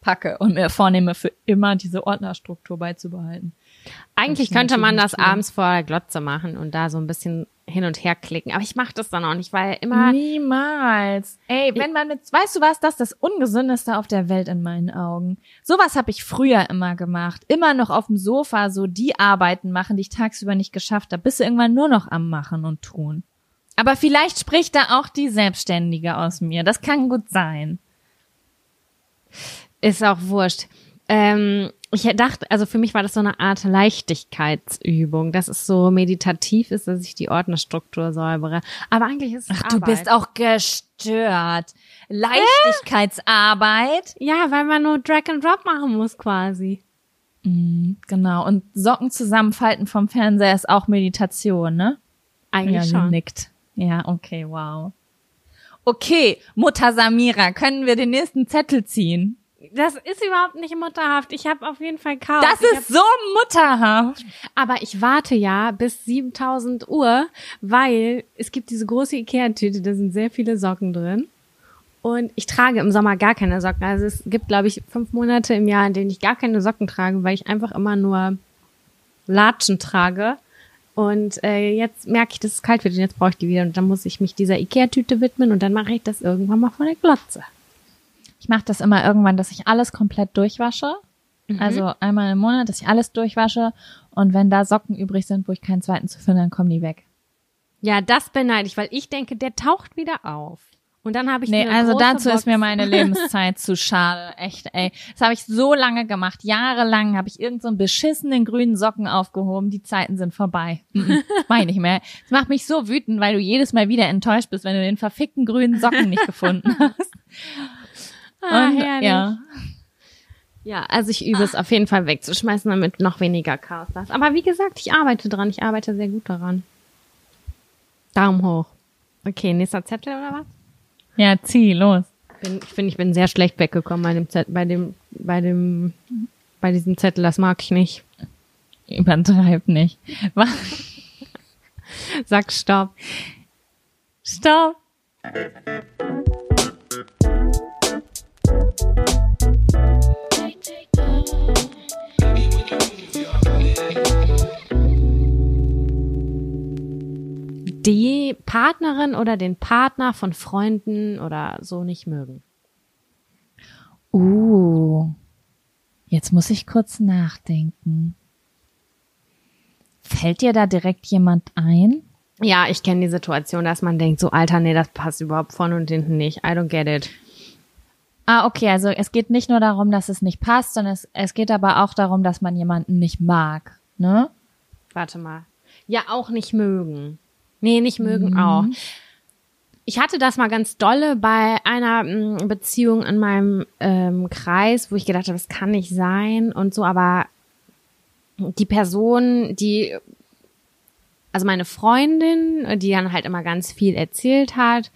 packe und mir vornehme, für immer diese Ordnerstruktur beizubehalten. Eigentlich könnte man das abends vor der Glotze machen und da so ein bisschen hin und her klicken. Aber ich mache das dann auch nicht, weil immer. Niemals. Ey, wenn man mit, weißt du was, das ist das Ungesündeste auf der Welt in meinen Augen. Sowas habe ich früher immer gemacht. Immer noch auf dem Sofa so die Arbeiten machen, die ich tagsüber nicht geschafft habe. Bist du irgendwann nur noch am Machen und tun. Aber vielleicht spricht da auch die Selbstständige aus mir. Das kann gut sein. Ist auch wurscht. Ähm, ich dachte, also für mich war das so eine Art Leichtigkeitsübung, dass es so meditativ ist, dass ich die Ordnerstruktur säubere. Aber eigentlich ist es Ach, Arbeit. du bist auch gestört. Leichtigkeitsarbeit? Äh? Ja, weil man nur Drag and Drop machen muss quasi. Mhm, genau. Und Socken zusammenfalten vom Fernseher ist auch Meditation, ne? Eigentlich ja, schon. nickt. Ja, okay, wow. Okay, Mutter Samira, können wir den nächsten Zettel ziehen? Das ist überhaupt nicht mutterhaft. Ich habe auf jeden Fall Chaos. Das ist so mutterhaft. Aber ich warte ja bis 7000 Uhr, weil es gibt diese große Ikea-Tüte, da sind sehr viele Socken drin. Und ich trage im Sommer gar keine Socken. Also es gibt, glaube ich, fünf Monate im Jahr, in denen ich gar keine Socken trage, weil ich einfach immer nur Latschen trage. Und äh, jetzt merke ich, dass es kalt wird und jetzt brauche ich die wieder. Und dann muss ich mich dieser Ikea-Tüte widmen und dann mache ich das irgendwann mal vor der Glotze. Ich mache das immer irgendwann, dass ich alles komplett durchwasche. Mhm. Also einmal im Monat, dass ich alles durchwasche. Und wenn da Socken übrig sind, wo ich keinen zweiten zu finden, dann kommen die weg. Ja, das beneide ich, weil ich denke, der taucht wieder auf. Und dann habe ich Nee, also dazu Box. ist mir meine (laughs) Lebenszeit zu schade. Echt, ey. Das habe ich so lange gemacht. Jahrelang habe ich irgendeinen so beschissenen grünen Socken aufgehoben. Die Zeiten sind vorbei. Mach ich nicht mehr. Das macht mich so wütend, weil du jedes Mal wieder enttäuscht bist, wenn du den verfickten grünen Socken nicht gefunden (laughs) hast. Ah, Und, herrlich. Ja. Ja, also ich übe es auf jeden Fall wegzuschmeißen, damit noch weniger Chaos da ist. Aber wie gesagt, ich arbeite dran. Ich arbeite sehr gut daran. Daumen hoch. Okay, nächster Zettel oder was? Ja, zieh, los. Bin, ich finde, ich bin sehr schlecht weggekommen bei dem Zettel, bei dem, bei dem, bei diesem Zettel. Das mag ich nicht. Übertreib nicht. Was? Sag Stopp. Stopp. Die Partnerin oder den Partner von Freunden oder so nicht mögen? Uh, jetzt muss ich kurz nachdenken. Fällt dir da direkt jemand ein? Ja, ich kenne die Situation, dass man denkt, so Alter, nee, das passt überhaupt vorne und hinten nicht. I don't get it. Ah, okay, also es geht nicht nur darum, dass es nicht passt, sondern es, es geht aber auch darum, dass man jemanden nicht mag, ne? Warte mal. Ja, auch nicht mögen. Nee, nicht mögen mhm. auch. Ich hatte das mal ganz dolle bei einer mm, Beziehung in meinem ähm, Kreis, wo ich gedacht habe, das kann nicht sein und so, aber die Person, die, also meine Freundin, die dann halt immer ganz viel erzählt hat,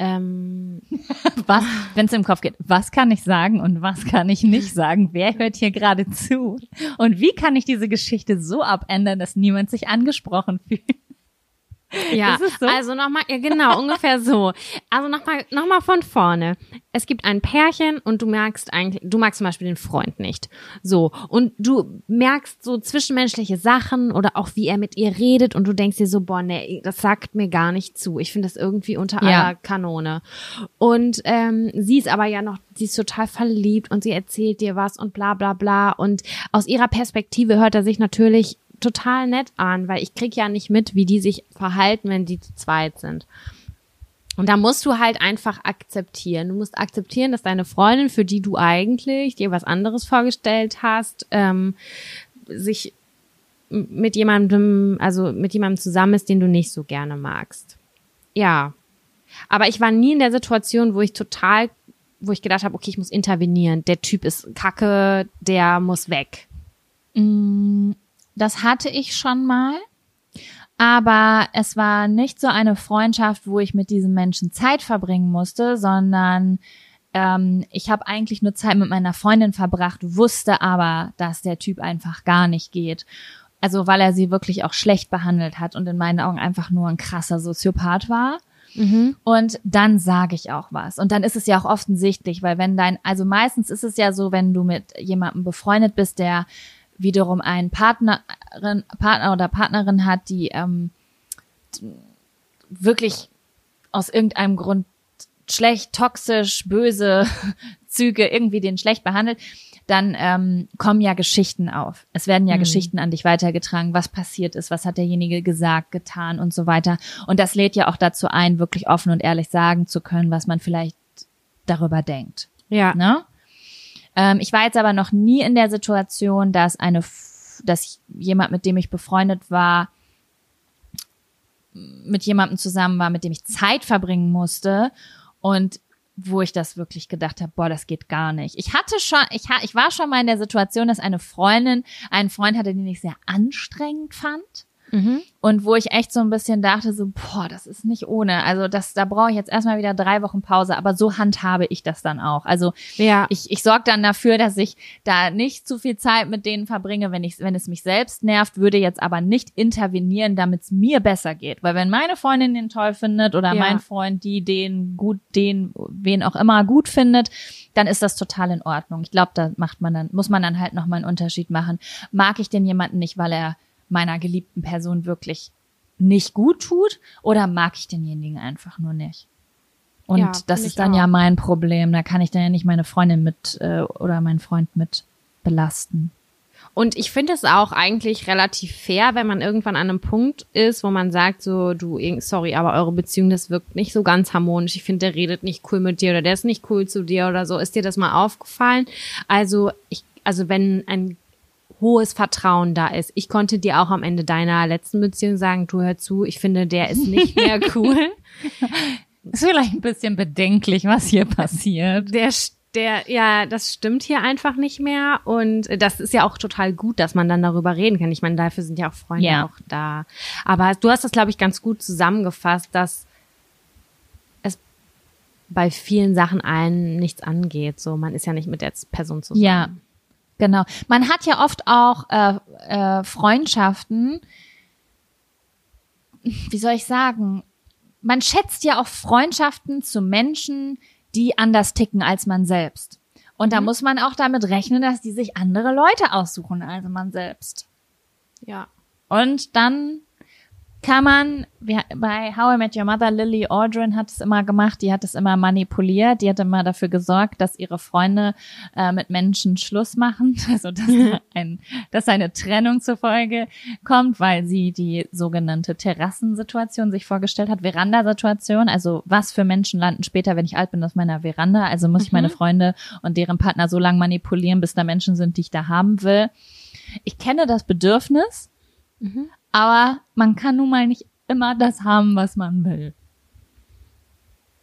ähm, (laughs) was, wenn es im Kopf geht, was kann ich sagen und was kann ich nicht sagen? Wer hört hier gerade zu? Und wie kann ich diese Geschichte so abändern, dass niemand sich angesprochen fühlt? Ja, so? also nochmal, ja genau, ungefähr so. Also nochmal noch mal von vorne. Es gibt ein Pärchen und du merkst eigentlich, du magst zum Beispiel den Freund nicht. So, und du merkst so zwischenmenschliche Sachen oder auch wie er mit ihr redet und du denkst dir so, boah, nee, das sagt mir gar nicht zu. Ich finde das irgendwie unter ja. aller Kanone. Und ähm, sie ist aber ja noch, sie ist total verliebt und sie erzählt dir was und bla bla bla. Und aus ihrer Perspektive hört er sich natürlich total nett an, weil ich krieg ja nicht mit, wie die sich verhalten, wenn die zu zweit sind. Und da musst du halt einfach akzeptieren. Du musst akzeptieren, dass deine Freundin, für die du eigentlich dir was anderes vorgestellt hast, ähm, sich mit jemandem, also mit jemandem zusammen ist, den du nicht so gerne magst. Ja. Aber ich war nie in der Situation, wo ich total, wo ich gedacht habe, okay, ich muss intervenieren. Der Typ ist kacke, der muss weg. Mm, das hatte ich schon mal. Aber es war nicht so eine Freundschaft, wo ich mit diesem Menschen Zeit verbringen musste, sondern ähm, ich habe eigentlich nur Zeit mit meiner Freundin verbracht, wusste aber, dass der Typ einfach gar nicht geht. Also weil er sie wirklich auch schlecht behandelt hat und in meinen Augen einfach nur ein krasser Soziopath war. Mhm. Und dann sage ich auch was. Und dann ist es ja auch offensichtlich, weil wenn dein, also meistens ist es ja so, wenn du mit jemandem befreundet bist, der wiederum einen Partnerin, Partner oder Partnerin hat, die ähm, wirklich aus irgendeinem Grund schlecht, toxisch, böse (laughs) Züge irgendwie den schlecht behandelt, dann ähm, kommen ja Geschichten auf. Es werden ja mhm. Geschichten an dich weitergetragen, was passiert ist, was hat derjenige gesagt, getan und so weiter. Und das lädt ja auch dazu ein, wirklich offen und ehrlich sagen zu können, was man vielleicht darüber denkt. Ja. Ne? Ähm, ich war jetzt aber noch nie in der Situation, dass eine, dass jemand, mit dem ich befreundet war, mit jemandem zusammen war, mit dem ich Zeit verbringen musste und wo ich das wirklich gedacht habe, boah, das geht gar nicht. Ich hatte schon, ich, ich war schon mal in der Situation, dass eine Freundin einen Freund hatte, den ich sehr anstrengend fand. Mhm. Und wo ich echt so ein bisschen dachte, so, boah, das ist nicht ohne. Also das, da brauche ich jetzt erstmal wieder drei Wochen Pause, aber so handhabe ich das dann auch. Also ja. ich, ich sorge dann dafür, dass ich da nicht zu viel Zeit mit denen verbringe, wenn ich, wenn es mich selbst nervt, würde jetzt aber nicht intervenieren, damit es mir besser geht. Weil wenn meine Freundin den toll findet oder ja. mein Freund die den gut, den, wen auch immer gut findet, dann ist das total in Ordnung. Ich glaube, da macht man dann, muss man dann halt nochmal einen Unterschied machen. Mag ich den jemanden nicht, weil er meiner geliebten Person wirklich nicht gut tut oder mag ich denjenigen einfach nur nicht? Und ja, das ist dann auch. ja mein Problem. Da kann ich dann ja nicht meine Freundin mit äh, oder meinen Freund mit belasten. Und ich finde es auch eigentlich relativ fair, wenn man irgendwann an einem Punkt ist, wo man sagt, so, du, sorry, aber eure Beziehung, das wirkt nicht so ganz harmonisch. Ich finde, der redet nicht cool mit dir oder der ist nicht cool zu dir oder so. Ist dir das mal aufgefallen? Also, ich, also wenn ein hohes Vertrauen da ist. Ich konnte dir auch am Ende deiner letzten Beziehung sagen, du hör zu, ich finde, der ist nicht mehr (laughs) cool. ist vielleicht ein bisschen bedenklich, was hier passiert. Der, der, ja, das stimmt hier einfach nicht mehr. Und das ist ja auch total gut, dass man dann darüber reden kann. Ich meine, dafür sind ja auch Freunde ja. auch da. Aber du hast das, glaube ich, ganz gut zusammengefasst, dass es bei vielen Sachen einen nichts angeht. So, man ist ja nicht mit der Person zusammen. Ja, genau. Man hat ja oft auch äh, äh, Freundschaften. Wie soll ich sagen? Man schätzt ja auch Freundschaften zu Menschen, die anders ticken als man selbst. Und da mhm. muss man auch damit rechnen, dass die sich andere Leute aussuchen als man selbst. Ja. Und dann kann man, wir, bei How I Met Your Mother, Lily Aldrin hat es immer gemacht, die hat es immer manipuliert, die hat immer dafür gesorgt, dass ihre Freunde äh, mit Menschen Schluss machen, (laughs) also dass, ein, dass eine Trennung zur Folge kommt, weil sie die sogenannte Terrassensituation sich vorgestellt hat, Verandasituation, also was für Menschen landen später, wenn ich alt bin, auf meiner Veranda, also muss mhm. ich meine mhm. Freunde und deren Partner so lange manipulieren, bis da Menschen sind, die ich da haben will. Ich kenne das Bedürfnis, Mhm. Aber man kann nun mal nicht immer das haben, was man will.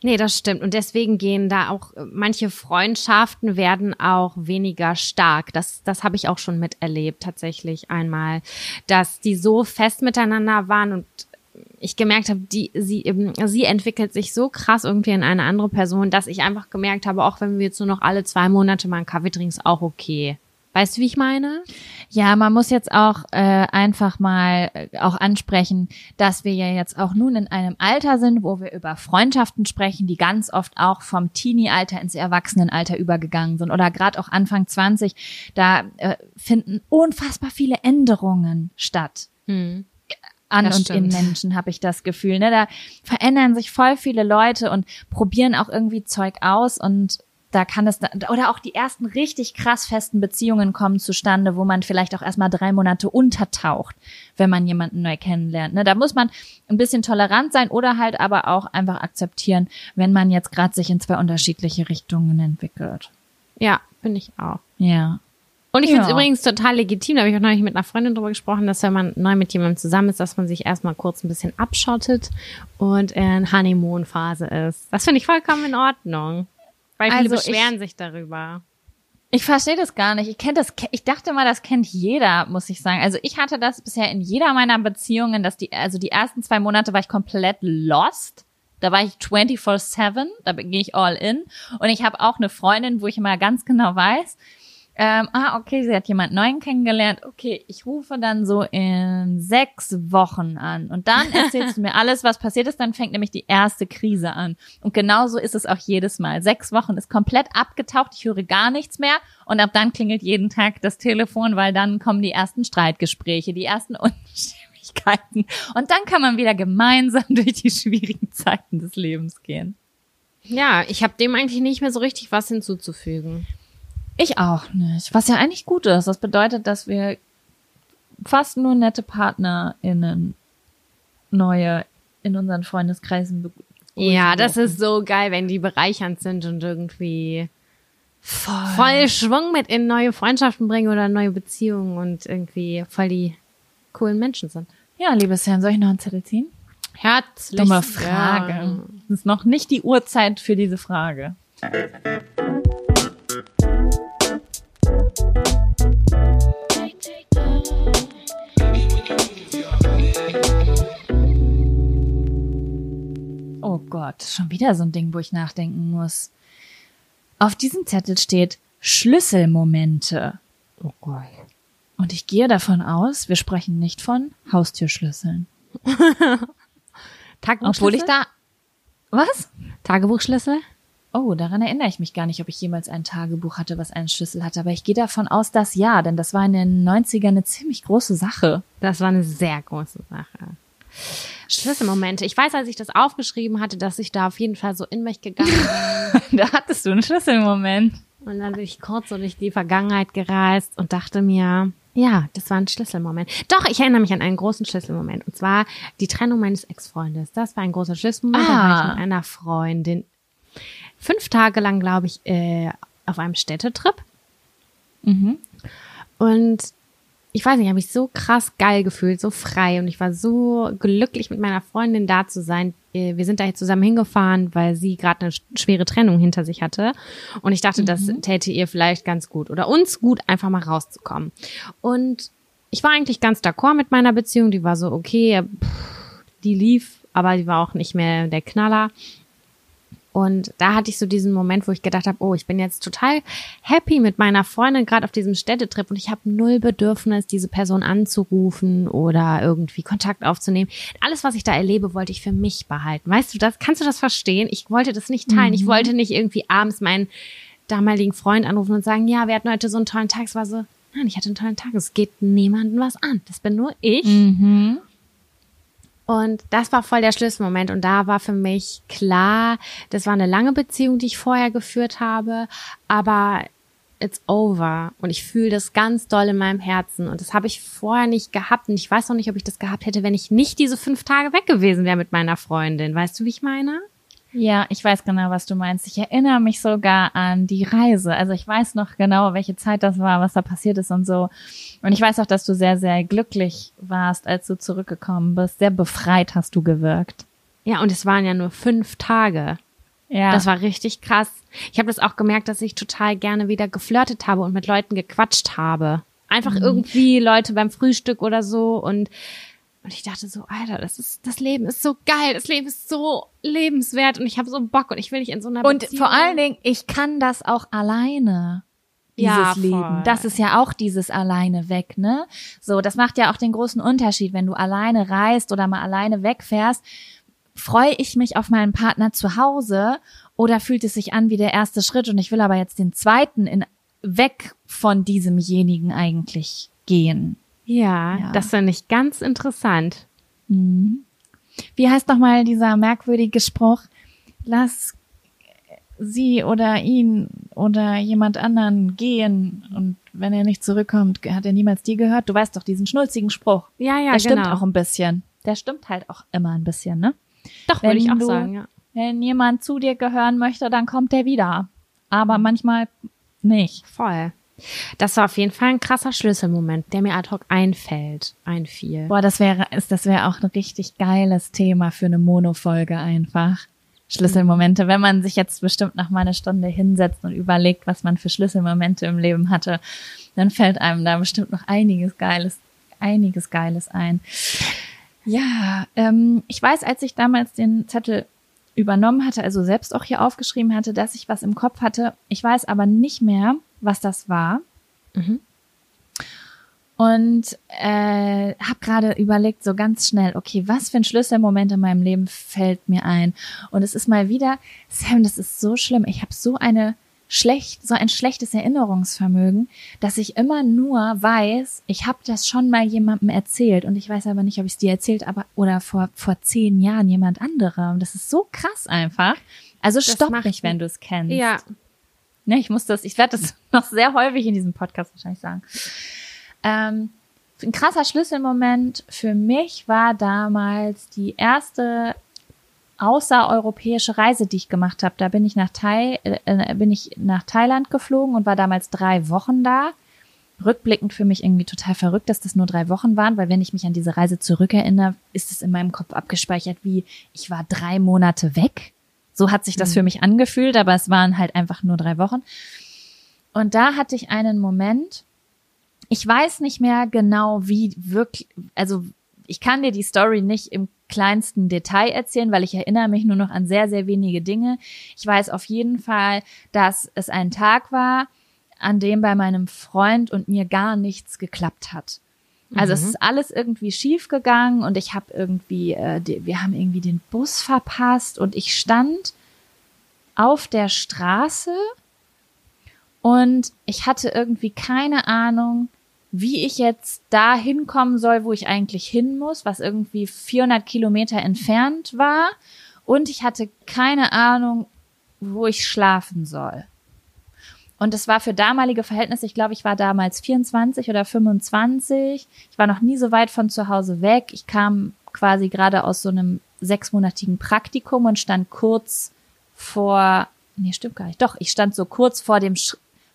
Nee, das stimmt. Und deswegen gehen da auch manche Freundschaften werden auch weniger stark. Das, das habe ich auch schon miterlebt, tatsächlich einmal, dass die so fest miteinander waren und ich gemerkt habe, die, sie, eben, sie entwickelt sich so krass irgendwie in eine andere Person, dass ich einfach gemerkt habe, auch wenn wir jetzt nur noch alle zwei Monate mal einen Kaffee trinken, ist auch okay. Weißt du, wie ich meine? Ja, man muss jetzt auch äh, einfach mal äh, auch ansprechen, dass wir ja jetzt auch nun in einem Alter sind, wo wir über Freundschaften sprechen, die ganz oft auch vom Teenie-Alter ins Erwachsenenalter übergegangen sind oder gerade auch Anfang 20. Da äh, finden unfassbar viele Änderungen statt. Hm an das und stimmt. in Menschen, habe ich das Gefühl. Ne? Da verändern sich voll viele Leute und probieren auch irgendwie Zeug aus und da kann es, oder auch die ersten richtig krass festen Beziehungen kommen zustande, wo man vielleicht auch erstmal drei Monate untertaucht, wenn man jemanden neu kennenlernt. Ne? Da muss man ein bisschen tolerant sein oder halt aber auch einfach akzeptieren, wenn man jetzt gerade sich in zwei unterschiedliche Richtungen entwickelt. Ja, finde ich auch. Ja. Und ich ja. finde es übrigens total legitim, da habe ich auch neulich mit einer Freundin drüber gesprochen, dass wenn man neu mit jemandem zusammen ist, dass man sich erstmal kurz ein bisschen abschottet und in Honeymoon-Phase ist. Das finde ich vollkommen in Ordnung. Weil viele also beschweren ich, sich darüber. Ich verstehe das gar nicht. Ich kenne das, ich dachte mal, das kennt jeder, muss ich sagen. Also ich hatte das bisher in jeder meiner Beziehungen, dass die, also die ersten zwei Monate war ich komplett lost. Da war ich 24-7, da gehe ich all in. Und ich habe auch eine Freundin, wo ich immer ganz genau weiß, ähm, ah, okay, sie hat jemand Neuen kennengelernt. Okay, ich rufe dann so in sechs Wochen an. Und dann (laughs) erzählst du mir alles, was passiert ist. Dann fängt nämlich die erste Krise an. Und genauso ist es auch jedes Mal. Sechs Wochen ist komplett abgetaucht. Ich höre gar nichts mehr. Und ab dann klingelt jeden Tag das Telefon, weil dann kommen die ersten Streitgespräche, die ersten (laughs) Unstimmigkeiten. Und dann kann man wieder gemeinsam (laughs) durch die schwierigen Zeiten des Lebens gehen. Ja, ich habe dem eigentlich nicht mehr so richtig was hinzuzufügen. Ich auch nicht. Was ja eigentlich gut ist. Das bedeutet, dass wir fast nur nette PartnerInnen neue in unseren Freundeskreisen Ja, das ist so geil, wenn die bereichernd sind und irgendwie voll. voll Schwung mit in neue Freundschaften bringen oder neue Beziehungen und irgendwie voll die coolen Menschen sind. Ja, liebes Herrn, soll ich noch einen Zettel ziehen? Herzlich. Dumme Frage. Das ist noch nicht die Uhrzeit für diese Frage. Oh Gott, schon wieder so ein Ding, wo ich nachdenken muss. Auf diesem Zettel steht Schlüsselmomente. Oh Gott. Und ich gehe davon aus, wir sprechen nicht von Haustürschlüsseln. (laughs) Obwohl ich da. Was? Tagebuchschlüssel? Oh, daran erinnere ich mich gar nicht, ob ich jemals ein Tagebuch hatte, was einen Schlüssel hatte. Aber ich gehe davon aus, dass ja, denn das war in den 90ern eine ziemlich große Sache. Das war eine sehr große Sache. Schlüsselmomente. Ich weiß, als ich das aufgeschrieben hatte, dass ich da auf jeden Fall so in mich gegangen bin. (laughs) da hattest du einen Schlüsselmoment. Und dann bin ich kurz so durch die Vergangenheit gereist und dachte mir, ja, das war ein Schlüsselmoment. Doch, ich erinnere mich an einen großen Schlüsselmoment. Und zwar die Trennung meines Ex-Freundes. Das war ein großer Schlüsselmoment. Ah. Da war ich mit einer Freundin fünf Tage lang, glaube ich, äh, auf einem Städtetrip. Mhm. Und ich weiß nicht, habe ich so krass geil gefühlt, so frei und ich war so glücklich mit meiner Freundin da zu sein. Äh, wir sind da jetzt zusammen hingefahren, weil sie gerade eine schwere Trennung hinter sich hatte und ich dachte, mhm. das täte ihr vielleicht ganz gut oder uns gut, einfach mal rauszukommen. Und ich war eigentlich ganz d'accord mit meiner Beziehung, die war so okay, pff, die lief, aber die war auch nicht mehr der Knaller. Und da hatte ich so diesen Moment, wo ich gedacht habe, oh, ich bin jetzt total happy mit meiner Freundin gerade auf diesem Städtetrip und ich habe null Bedürfnis, diese Person anzurufen oder irgendwie Kontakt aufzunehmen. Alles, was ich da erlebe, wollte ich für mich behalten. Weißt du das? Kannst du das verstehen? Ich wollte das nicht teilen. Mhm. Ich wollte nicht irgendwie abends meinen damaligen Freund anrufen und sagen, ja, wir hatten heute so einen tollen Tag. Es war so, nein, ich hatte einen tollen Tag. Es geht niemandem was an. Das bin nur ich. Mhm. Und das war voll der Schlüsselmoment. Und da war für mich klar, das war eine lange Beziehung, die ich vorher geführt habe, aber it's over. Und ich fühle das ganz doll in meinem Herzen. Und das habe ich vorher nicht gehabt. Und ich weiß auch nicht, ob ich das gehabt hätte, wenn ich nicht diese fünf Tage weg gewesen wäre mit meiner Freundin. Weißt du, wie ich meine? Ja, ich weiß genau, was du meinst. Ich erinnere mich sogar an die Reise. Also ich weiß noch genau, welche Zeit das war, was da passiert ist und so. Und ich weiß auch, dass du sehr, sehr glücklich warst, als du zurückgekommen bist. Sehr befreit hast du gewirkt. Ja, und es waren ja nur fünf Tage. Ja. Das war richtig krass. Ich habe das auch gemerkt, dass ich total gerne wieder geflirtet habe und mit Leuten gequatscht habe. Einfach mhm. irgendwie Leute beim Frühstück oder so und und ich dachte so, Alter, das ist, das Leben ist so geil, das Leben ist so lebenswert und ich habe so Bock und ich will nicht in so einer Und Beziehung. vor allen Dingen, ich kann das auch alleine. Dieses ja, Leben. Das ist ja auch dieses alleine weg, ne? So, das macht ja auch den großen Unterschied, wenn du alleine reist oder mal alleine wegfährst. Freue ich mich auf meinen Partner zu Hause oder fühlt es sich an wie der erste Schritt und ich will aber jetzt den zweiten in, weg von diesemjenigen eigentlich gehen? Ja, ja. das finde ich ganz interessant. Mhm. Wie heißt nochmal dieser merkwürdige Spruch? Lass sie oder ihn oder jemand anderen gehen und wenn er nicht zurückkommt, hat er niemals dir gehört. Du weißt doch diesen schnulzigen Spruch. Ja, ja, Der genau. stimmt auch ein bisschen. Der stimmt halt auch immer ein bisschen, ne? Doch, würde ich auch du, sagen, ja. Wenn jemand zu dir gehören möchte, dann kommt er wieder. Aber manchmal nicht. Voll. Das war auf jeden Fall ein krasser Schlüsselmoment, der mir ad hoc einfällt, einfiel. Boah, das wäre, das wäre auch ein richtig geiles Thema für eine Monofolge einfach. Schlüsselmomente, wenn man sich jetzt bestimmt noch mal eine Stunde hinsetzt und überlegt, was man für Schlüsselmomente im Leben hatte, dann fällt einem da bestimmt noch einiges Geiles, einiges Geiles ein. Ja, ähm, ich weiß, als ich damals den Zettel übernommen hatte, also selbst auch hier aufgeschrieben hatte, dass ich was im Kopf hatte. Ich weiß aber nicht mehr, was das war. Mhm. Und äh, habe gerade überlegt, so ganz schnell, okay, was für ein Schlüsselmoment in meinem Leben fällt mir ein? Und es ist mal wieder, Sam, das ist so schlimm. Ich habe so eine schlecht, so ein schlechtes Erinnerungsvermögen, dass ich immer nur weiß, ich habe das schon mal jemandem erzählt und ich weiß aber nicht, ob ich es dir erzählt, aber oder vor vor zehn Jahren jemand anderem. Das ist so krass einfach. Also stopp mich, wenn du es kennst. Ja, Ne, ich muss das, ich werde das (laughs) noch sehr häufig in diesem Podcast wahrscheinlich sagen. Ähm, ein krasser Schlüsselmoment für mich war damals die erste außereuropäische Reise, die ich gemacht habe. Da bin ich nach Thai, äh, bin ich nach Thailand geflogen und war damals drei Wochen da. Rückblickend für mich irgendwie total verrückt, dass das nur drei Wochen waren, weil wenn ich mich an diese Reise zurückerinnere, ist es in meinem Kopf abgespeichert, wie ich war drei Monate weg. So hat sich das mhm. für mich angefühlt, aber es waren halt einfach nur drei Wochen. Und da hatte ich einen Moment, ich weiß nicht mehr genau, wie wirklich, also ich kann dir die Story nicht im kleinsten Detail erzählen, weil ich erinnere mich nur noch an sehr, sehr wenige Dinge. Ich weiß auf jeden Fall, dass es ein Tag war, an dem bei meinem Freund und mir gar nichts geklappt hat. Also mhm. es ist alles irgendwie schief gegangen und ich habe irgendwie, äh, die, wir haben irgendwie den Bus verpasst und ich stand auf der Straße und ich hatte irgendwie keine Ahnung, wie ich jetzt da hinkommen soll, wo ich eigentlich hin muss, was irgendwie 400 Kilometer entfernt war. Und ich hatte keine Ahnung, wo ich schlafen soll. Und es war für damalige Verhältnisse, ich glaube, ich war damals 24 oder 25. Ich war noch nie so weit von zu Hause weg. Ich kam quasi gerade aus so einem sechsmonatigen Praktikum und stand kurz vor, nee, stimmt gar nicht. Doch, ich stand so kurz vor dem,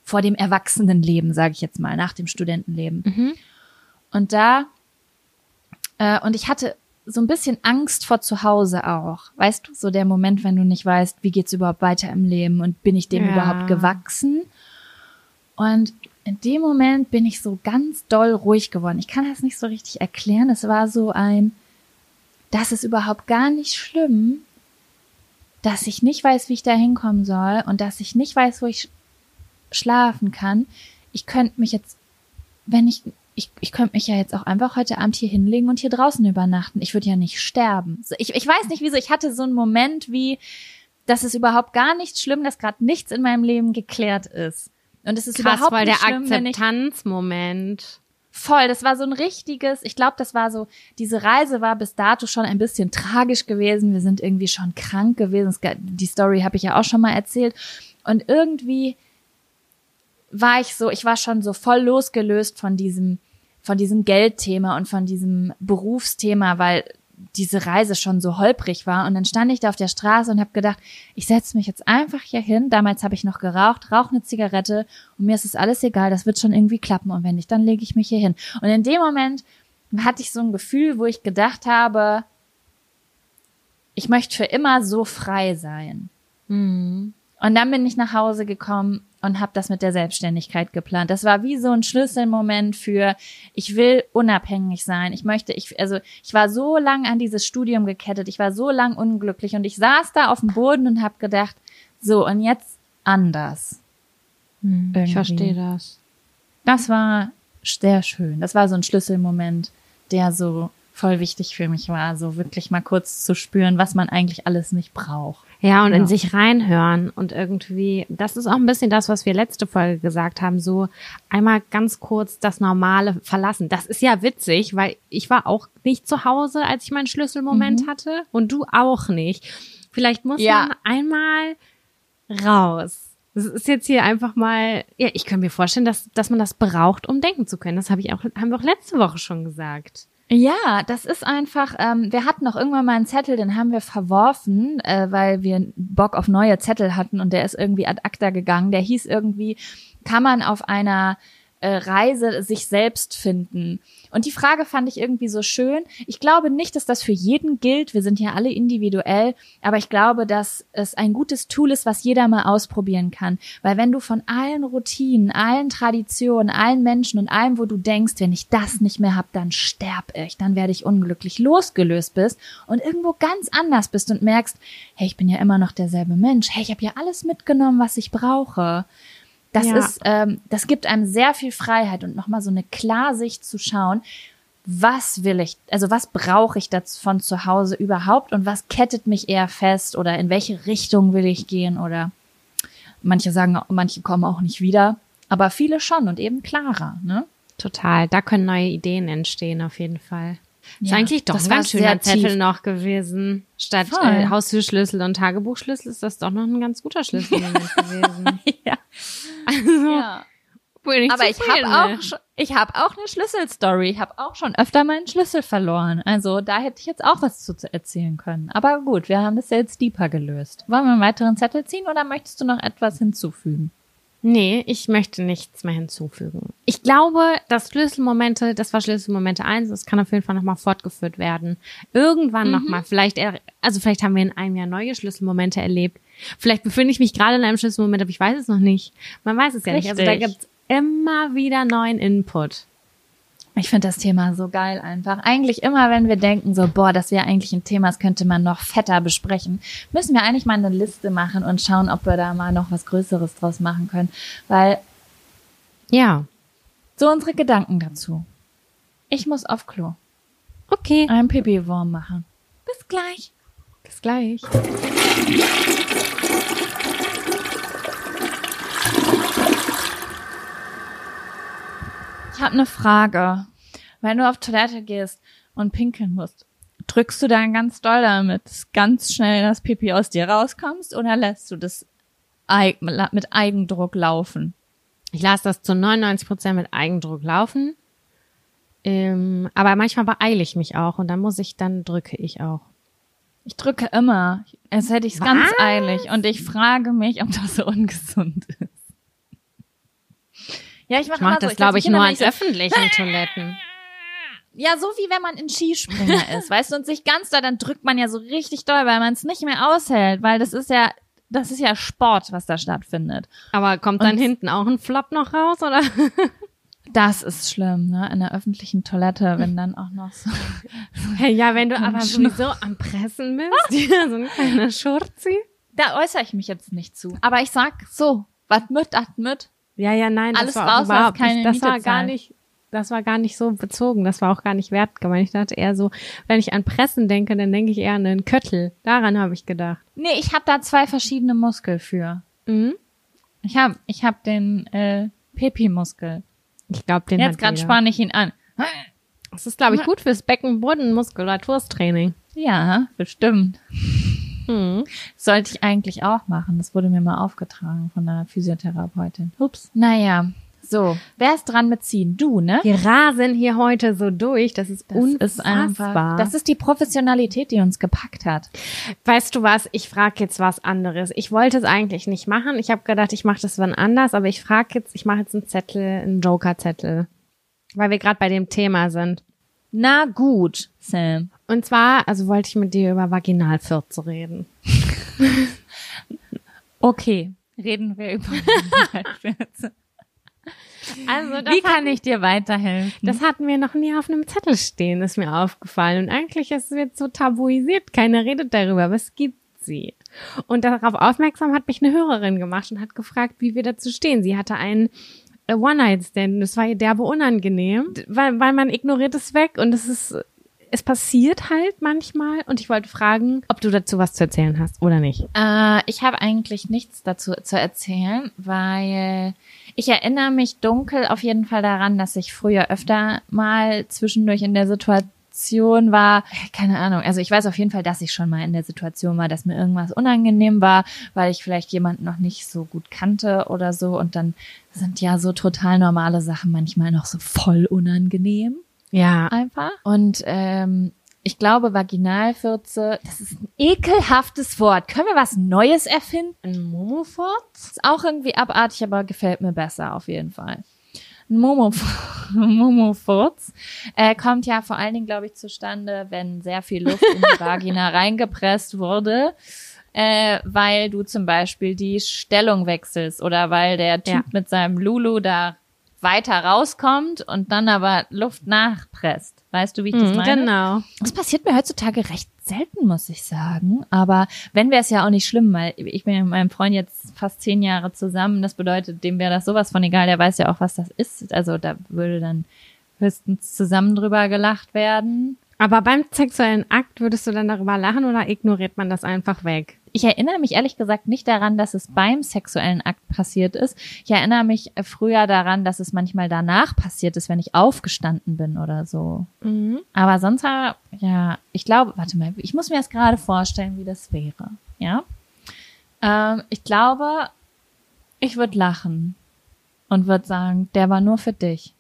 vor dem Erwachsenenleben, sage ich jetzt mal, nach dem Studentenleben. Mhm. Und da, äh, und ich hatte so ein bisschen Angst vor zu Hause auch. Weißt du, so der Moment, wenn du nicht weißt, wie geht's überhaupt weiter im Leben und bin ich dem ja. überhaupt gewachsen? Und in dem Moment bin ich so ganz doll ruhig geworden. Ich kann das nicht so richtig erklären. Es war so ein, das ist überhaupt gar nicht schlimm, dass ich nicht weiß, wie ich da hinkommen soll und dass ich nicht weiß, wo ich schlafen kann. Ich könnte mich jetzt, wenn ich, ich, ich könnte mich ja jetzt auch einfach heute Abend hier hinlegen und hier draußen übernachten. Ich würde ja nicht sterben. Ich, ich weiß nicht wieso. Ich hatte so einen Moment wie, das ist überhaupt gar nicht schlimm, dass gerade nichts in meinem Leben geklärt ist. Und es ist Krass, überhaupt nicht der schlimm, Akzeptanzmoment. Voll, das war so ein richtiges, ich glaube, das war so, diese Reise war bis dato schon ein bisschen tragisch gewesen. Wir sind irgendwie schon krank gewesen. Die Story habe ich ja auch schon mal erzählt. Und irgendwie war ich so, ich war schon so voll losgelöst von diesem, von diesem Geldthema und von diesem Berufsthema, weil diese Reise schon so holprig war. Und dann stand ich da auf der Straße und habe gedacht, ich setze mich jetzt einfach hier hin. Damals habe ich noch geraucht, rauche eine Zigarette und mir ist es alles egal, das wird schon irgendwie klappen. Und wenn nicht, dann lege ich mich hier hin. Und in dem Moment hatte ich so ein Gefühl, wo ich gedacht habe, ich möchte für immer so frei sein. Mhm. Und dann bin ich nach Hause gekommen und habe das mit der Selbstständigkeit geplant. Das war wie so ein Schlüsselmoment für ich will unabhängig sein. Ich möchte ich also ich war so lang an dieses Studium gekettet. Ich war so lang unglücklich und ich saß da auf dem Boden und habe gedacht, so und jetzt anders. Hm, ich verstehe das. Das war sehr schön. Das war so ein Schlüsselmoment, der so voll wichtig für mich war, so wirklich mal kurz zu spüren, was man eigentlich alles nicht braucht. Ja, und ja. in sich reinhören und irgendwie, das ist auch ein bisschen das, was wir letzte Folge gesagt haben, so einmal ganz kurz das Normale verlassen. Das ist ja witzig, weil ich war auch nicht zu Hause, als ich meinen Schlüsselmoment mhm. hatte und du auch nicht. Vielleicht muss ja. man einmal raus. Das ist jetzt hier einfach mal, ja, ich kann mir vorstellen, dass, dass man das braucht, um denken zu können. Das habe ich auch, haben wir auch letzte Woche schon gesagt. Ja, das ist einfach, ähm, wir hatten noch irgendwann mal einen Zettel, den haben wir verworfen, äh, weil wir Bock auf neue Zettel hatten und der ist irgendwie ad acta gegangen. Der hieß irgendwie, kann man auf einer äh, Reise sich selbst finden. Und die Frage fand ich irgendwie so schön. Ich glaube nicht, dass das für jeden gilt. Wir sind ja alle individuell. Aber ich glaube, dass es ein gutes Tool ist, was jeder mal ausprobieren kann. Weil wenn du von allen Routinen, allen Traditionen, allen Menschen und allem, wo du denkst, wenn ich das nicht mehr hab, dann sterb ich, dann werde ich unglücklich losgelöst bist und irgendwo ganz anders bist und merkst, hey, ich bin ja immer noch derselbe Mensch. Hey, ich habe ja alles mitgenommen, was ich brauche. Das ja. ist, ähm, das gibt einem sehr viel Freiheit und nochmal so eine Klarsicht zu schauen, was will ich, also was brauche ich von zu Hause überhaupt und was kettet mich eher fest oder in welche Richtung will ich gehen oder manche sagen, manche kommen auch nicht wieder, aber viele schon und eben klarer, ne? Total, da können neue Ideen entstehen auf jeden Fall. Ja, ist eigentlich doch ein ganz schöner Zettel noch gewesen. Statt äh, Haustürschlüssel und Tagebuchschlüssel ist das doch noch ein ganz guter Schlüssel (laughs) gewesen. ja. Also, ja. Aber ich habe auch, ich habe auch eine Schlüsselstory. Ich habe auch schon öfter meinen Schlüssel verloren. Also da hätte ich jetzt auch was zu erzählen können. Aber gut, wir haben das ja jetzt deeper gelöst. Wollen wir einen weiteren Zettel ziehen oder möchtest du noch etwas hinzufügen? Nee, ich möchte nichts mehr hinzufügen. Ich glaube, dass Schlüsselmomente, das war Schlüsselmomente eins, das kann auf jeden Fall nochmal fortgeführt werden. Irgendwann mhm. nochmal. Vielleicht, also vielleicht haben wir in einem Jahr neue Schlüsselmomente erlebt. Vielleicht befinde ich mich gerade in einem Schlüsselmoment, aber ich weiß es noch nicht. Man weiß es ja Richtig. nicht. Also da gibt's immer wieder neuen Input. Ich finde das Thema so geil einfach. Eigentlich immer, wenn wir denken, so, boah, das wäre eigentlich ein Thema, das könnte man noch fetter besprechen, müssen wir eigentlich mal eine Liste machen und schauen, ob wir da mal noch was Größeres draus machen können. Weil, ja, so unsere Gedanken dazu. Ich muss auf Klo. Okay. Ein Pipi-Wurm machen. Bis gleich. Bis gleich. Habe eine Frage. Wenn du auf Toilette gehst und pinkeln musst, drückst du dann ganz doll damit, dass ganz schnell das Pipi aus dir rauskommst oder lässt du das mit Eigendruck laufen? Ich lasse das zu 99 Prozent mit Eigendruck laufen. Ähm, aber manchmal beeile ich mich auch und dann muss ich, dann drücke ich auch. Ich drücke immer. Als hätte ich es ganz eilig. Und ich frage mich, ob das so ungesund ist. Ja, ich mache mach das, so. glaube ich, nur an öffentlichen (laughs) Toiletten. ja, so wie wenn man in Skispringer ist, weißt du, und sich ganz doll, dann drückt man ja so richtig doll, weil man es nicht mehr aushält, weil das ist ja, das ist ja Sport, was da stattfindet. Aber kommt dann und hinten auch ein Flop noch raus, oder? (laughs) Das ist schlimm, ne? In der öffentlichen Toilette, wenn dann auch noch so. (laughs) Hey, ja, wenn du aber sowieso am Pressen bist, so ein kleiner Schurzi. Da äußere ich mich jetzt nicht zu. Aber ich sag so, was mit, das mit. Ja, ja, nein, Alles das war raus, überhaupt keine das war gar nicht, das war gar nicht so bezogen, das war auch gar nicht wert gemeint. Ich dachte eher so, wenn ich an Pressen denke, dann denke ich eher an einen Köttel. Daran habe ich gedacht. Nee, ich habe da zwei verschiedene Muskel für. Mhm. Ich habe ich hab den äh, Pepi-Muskel. Ich glaube, den Jetzt gerade spanne ich ihn an. Das ist, glaube ich, gut fürs Beckenbodenmuskulaturstraining. Ja, bestimmt. Hm. Sollte ich eigentlich auch machen. Das wurde mir mal aufgetragen von einer Physiotherapeutin. Ups. Naja, so, wer ist dran mit ziehen? Du, ne? Wir rasen hier heute so durch, das ist das unfassbar. Ist einfach, das ist die Professionalität, die uns gepackt hat. Weißt du was, ich frage jetzt was anderes. Ich wollte es eigentlich nicht machen. Ich habe gedacht, ich mache das wann anders, aber ich frage jetzt, ich mache jetzt einen Zettel, einen Joker-Zettel, weil wir gerade bei dem Thema sind. Na gut, Sam. Und zwar, also wollte ich mit dir über Vaginalfürze reden. (laughs) okay, reden wir über (laughs) Vaginalfürze. Also, Wie kann ich dir weiterhelfen? Das hatten wir noch nie auf einem Zettel stehen, ist mir aufgefallen. Und eigentlich ist es jetzt so tabuisiert. Keiner redet darüber, aber es gibt sie. Und darauf aufmerksam hat mich eine Hörerin gemacht und hat gefragt, wie wir dazu stehen. Sie hatte einen äh, One-Night-Stand. Das war ihr derbe unangenehm, weil, weil man ignoriert es weg und es ist, es passiert halt manchmal. Und ich wollte fragen, ob du dazu was zu erzählen hast oder nicht. Äh, ich habe eigentlich nichts dazu zu erzählen, weil ich erinnere mich dunkel auf jeden Fall daran, dass ich früher öfter mal zwischendurch in der Situation war, keine Ahnung, also ich weiß auf jeden Fall, dass ich schon mal in der Situation war, dass mir irgendwas unangenehm war, weil ich vielleicht jemanden noch nicht so gut kannte oder so und dann sind ja so total normale Sachen manchmal noch so voll unangenehm. Ja. Einfach. Und ähm, ich glaube, Vaginalfürze, das ist ein ekelhaftes Wort. Können wir was Neues erfinden? Ein Momofurz? Ist auch irgendwie abartig, aber gefällt mir besser auf jeden Fall. Ein (laughs) Momofurz äh, kommt ja vor allen Dingen, glaube ich, zustande, wenn sehr viel Luft in die Vagina (laughs) reingepresst wurde. Äh, weil du zum Beispiel die Stellung wechselst oder weil der Typ ja. mit seinem Lulu da weiter rauskommt und dann aber Luft nachpresst. Weißt du, wie ich das mhm, meine? Genau. Das passiert mir heutzutage recht selten, muss ich sagen. Aber wenn wäre es ja auch nicht schlimm, weil ich bin ja mit meinem Freund jetzt fast zehn Jahre zusammen. Das bedeutet, dem wäre das sowas von egal. Der weiß ja auch, was das ist. Also da würde dann höchstens zusammen drüber gelacht werden. Aber beim sexuellen Akt würdest du dann darüber lachen oder ignoriert man das einfach weg? Ich erinnere mich ehrlich gesagt nicht daran, dass es beim sexuellen Akt passiert ist. Ich erinnere mich früher daran, dass es manchmal danach passiert ist, wenn ich aufgestanden bin oder so. Mhm. Aber sonst, ja, ich glaube, warte mal, ich muss mir das gerade vorstellen, wie das wäre. Ja. Ähm, ich glaube, ich würde lachen und würde sagen, der war nur für dich.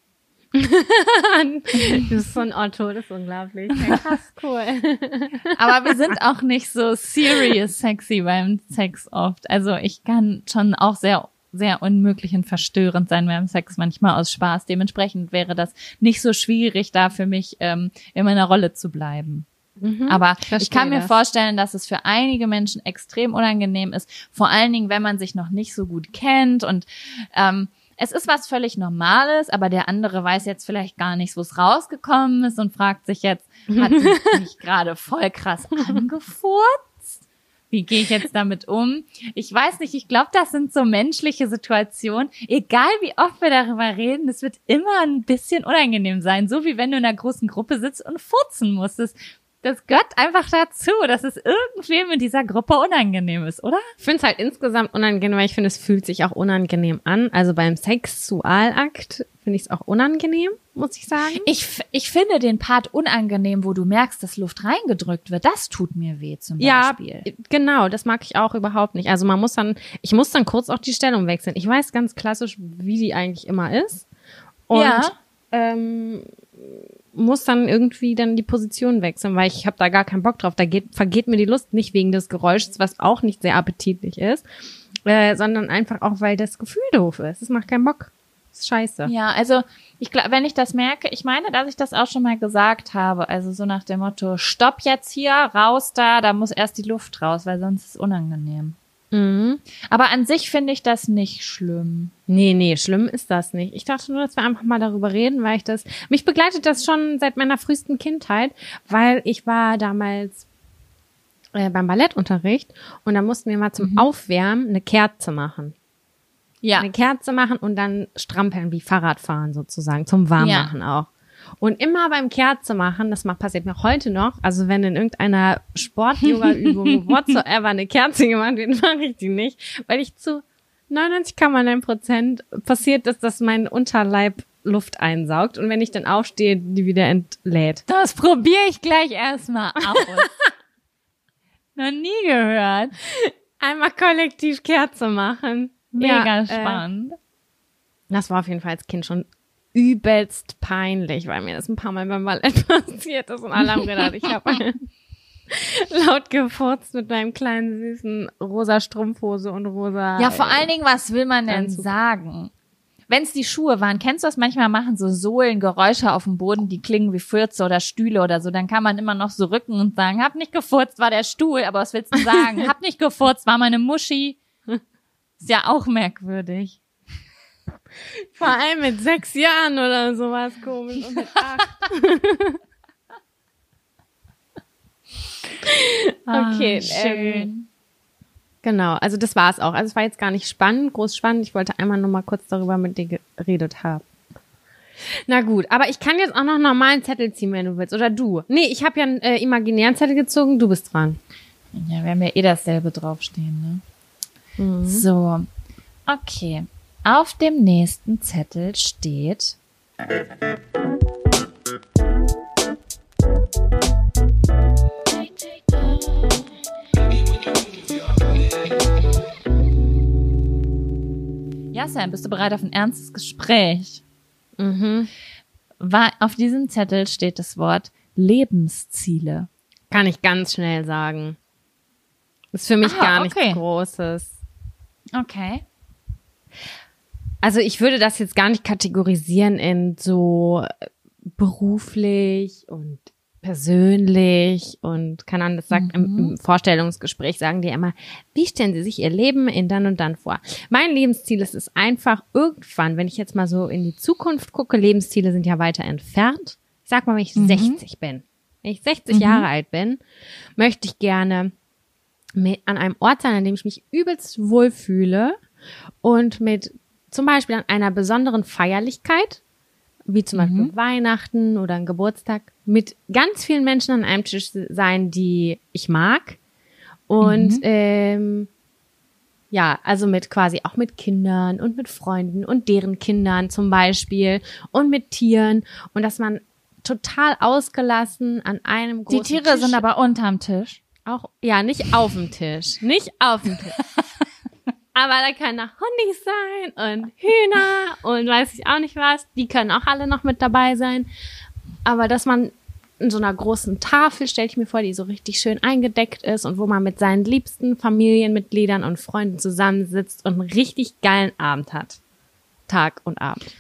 (laughs) du bist so ein Otto, das ist unglaublich. Ja, krass, cool. (laughs) Aber wir sind auch nicht so serious sexy beim Sex oft. Also ich kann schon auch sehr sehr unmöglich und verstörend sein beim Sex manchmal aus Spaß. Dementsprechend wäre das nicht so schwierig, da für mich ähm, in meiner Rolle zu bleiben. Mhm, Aber ich kann mir das. vorstellen, dass es für einige Menschen extrem unangenehm ist, vor allen Dingen, wenn man sich noch nicht so gut kennt und ähm, es ist was völlig Normales, aber der andere weiß jetzt vielleicht gar nicht, wo es rausgekommen ist und fragt sich jetzt, hat sie (laughs) mich gerade voll krass angefurzt? Wie gehe ich jetzt damit um? Ich weiß nicht, ich glaube, das sind so menschliche Situationen. Egal wie oft wir darüber reden, es wird immer ein bisschen unangenehm sein. So wie wenn du in einer großen Gruppe sitzt und furzen musstest das gehört einfach dazu, dass es irgendwem in dieser Gruppe unangenehm ist, oder? Ich finde es halt insgesamt unangenehm, weil ich finde, es fühlt sich auch unangenehm an. Also beim Sexualakt finde ich es auch unangenehm, muss ich sagen. Ich, ich finde den Part unangenehm, wo du merkst, dass Luft reingedrückt wird. Das tut mir weh zum Beispiel. Ja, genau, das mag ich auch überhaupt nicht. Also man muss dann, ich muss dann kurz auch die Stellung wechseln. Ich weiß ganz klassisch, wie die eigentlich immer ist. Und ja. ähm, muss dann irgendwie dann die Position wechseln, weil ich habe da gar keinen Bock drauf. Da geht, vergeht mir die Lust nicht wegen des Geräusches, was auch nicht sehr appetitlich ist, äh, sondern einfach auch, weil das Gefühl doof ist. Es macht keinen Bock. ist scheiße. Ja, also ich glaube, wenn ich das merke, ich meine, dass ich das auch schon mal gesagt habe, also so nach dem Motto, stopp jetzt hier, raus da, da muss erst die Luft raus, weil sonst ist es unangenehm. Mhm. Aber an sich finde ich das nicht schlimm. Nee, nee, schlimm ist das nicht. Ich dachte nur, dass wir einfach mal darüber reden, weil ich das, mich begleitet das schon seit meiner frühesten Kindheit, weil ich war damals äh, beim Ballettunterricht und da mussten wir mal zum mhm. Aufwärmen eine Kerze machen. Ja. Eine Kerze machen und dann strampeln wie Fahrradfahren sozusagen, zum Warmmachen ja. auch. Und immer beim Kerze machen, das passiert mir heute noch, also wenn in irgendeiner Sport-Yoga-Übung (laughs) whatsoever eine Kerze gemacht wird, (laughs) mache ich die nicht, weil ich zu 99,9 Prozent passiert ist, dass mein Unterleib Luft einsaugt und wenn ich dann aufstehe, die wieder entlädt. Das probiere ich gleich erstmal aus. (laughs) Noch nie gehört. Einmal kollektiv Kerze machen. Mega ja, äh, spannend. Äh, das war auf jeden Fall als Kind schon übelst peinlich, weil mir das ein paar Mal beim Ballett (laughs) passiert ist und alle haben gedacht, ich habe (laughs) laut gefurzt mit meinem kleinen süßen rosa Strumpfhose und rosa. Ja, vor allen Dingen, was will man denn Anzug. sagen? Wenn es die Schuhe waren, kennst du das manchmal machen so Sohlen Geräusche auf dem Boden, die klingen wie Fürze oder Stühle oder so, dann kann man immer noch so rücken und sagen, hab nicht gefurzt, war der Stuhl, aber was willst du sagen? (laughs) hab nicht gefurzt, war meine Muschi. Ist ja auch merkwürdig. Vor allem mit sechs Jahren oder sowas komisch und mit acht. (laughs) Ah, okay, ah, schön. Ähm, genau, also das war es auch. Also es war jetzt gar nicht spannend, groß spannend. Ich wollte einmal nur mal kurz darüber mit dir geredet haben. Na gut, aber ich kann jetzt auch noch normalen Zettel ziehen, wenn du willst. Oder du. Nee, ich habe ja einen äh, imaginären Zettel gezogen, du bist dran. Ja, wir haben ja eh dasselbe draufstehen, ne? Mhm. So. Okay. Auf dem nächsten Zettel steht Ja, Sam, bist du bereit auf ein ernstes Gespräch? Mhm. War, auf diesem Zettel steht das Wort Lebensziele. Kann ich ganz schnell sagen. ist für mich Aha, gar nichts okay. Großes. Okay. Also ich würde das jetzt gar nicht kategorisieren in so beruflich und persönlich und keine Ahnung, das sagt mhm. im, im, Vorstellungsgespräch sagen die immer, wie stellen sie sich ihr Leben in dann und dann vor? Mein Lebensziel ist es einfach irgendwann, wenn ich jetzt mal so in die Zukunft gucke, Lebensziele sind ja weiter entfernt. Ich sag mal, wenn ich mhm. 60 bin, wenn ich 60 mhm. Jahre alt bin, möchte ich gerne an einem Ort sein, an dem ich mich übelst wohlfühle und mit zum Beispiel an einer besonderen Feierlichkeit, wie zum mhm. Beispiel Weihnachten oder ein Geburtstag, mit ganz vielen Menschen an einem Tisch sein, die ich mag. Und mhm. ähm, ja, also mit quasi auch mit Kindern und mit Freunden und deren Kindern zum Beispiel und mit Tieren und dass man total ausgelassen an einem großen Die Tiere Tisch sind aber unterm Tisch. Auch, ja, nicht auf dem Tisch. Nicht auf dem Tisch. (laughs) Aber da können auch Hundis sein und Hühner und weiß ich auch nicht was. Die können auch alle noch mit dabei sein. Aber dass man in so einer großen Tafel, stelle ich mir vor, die so richtig schön eingedeckt ist und wo man mit seinen liebsten Familienmitgliedern und Freunden zusammensitzt und einen richtig geilen Abend hat. Tag und Abend.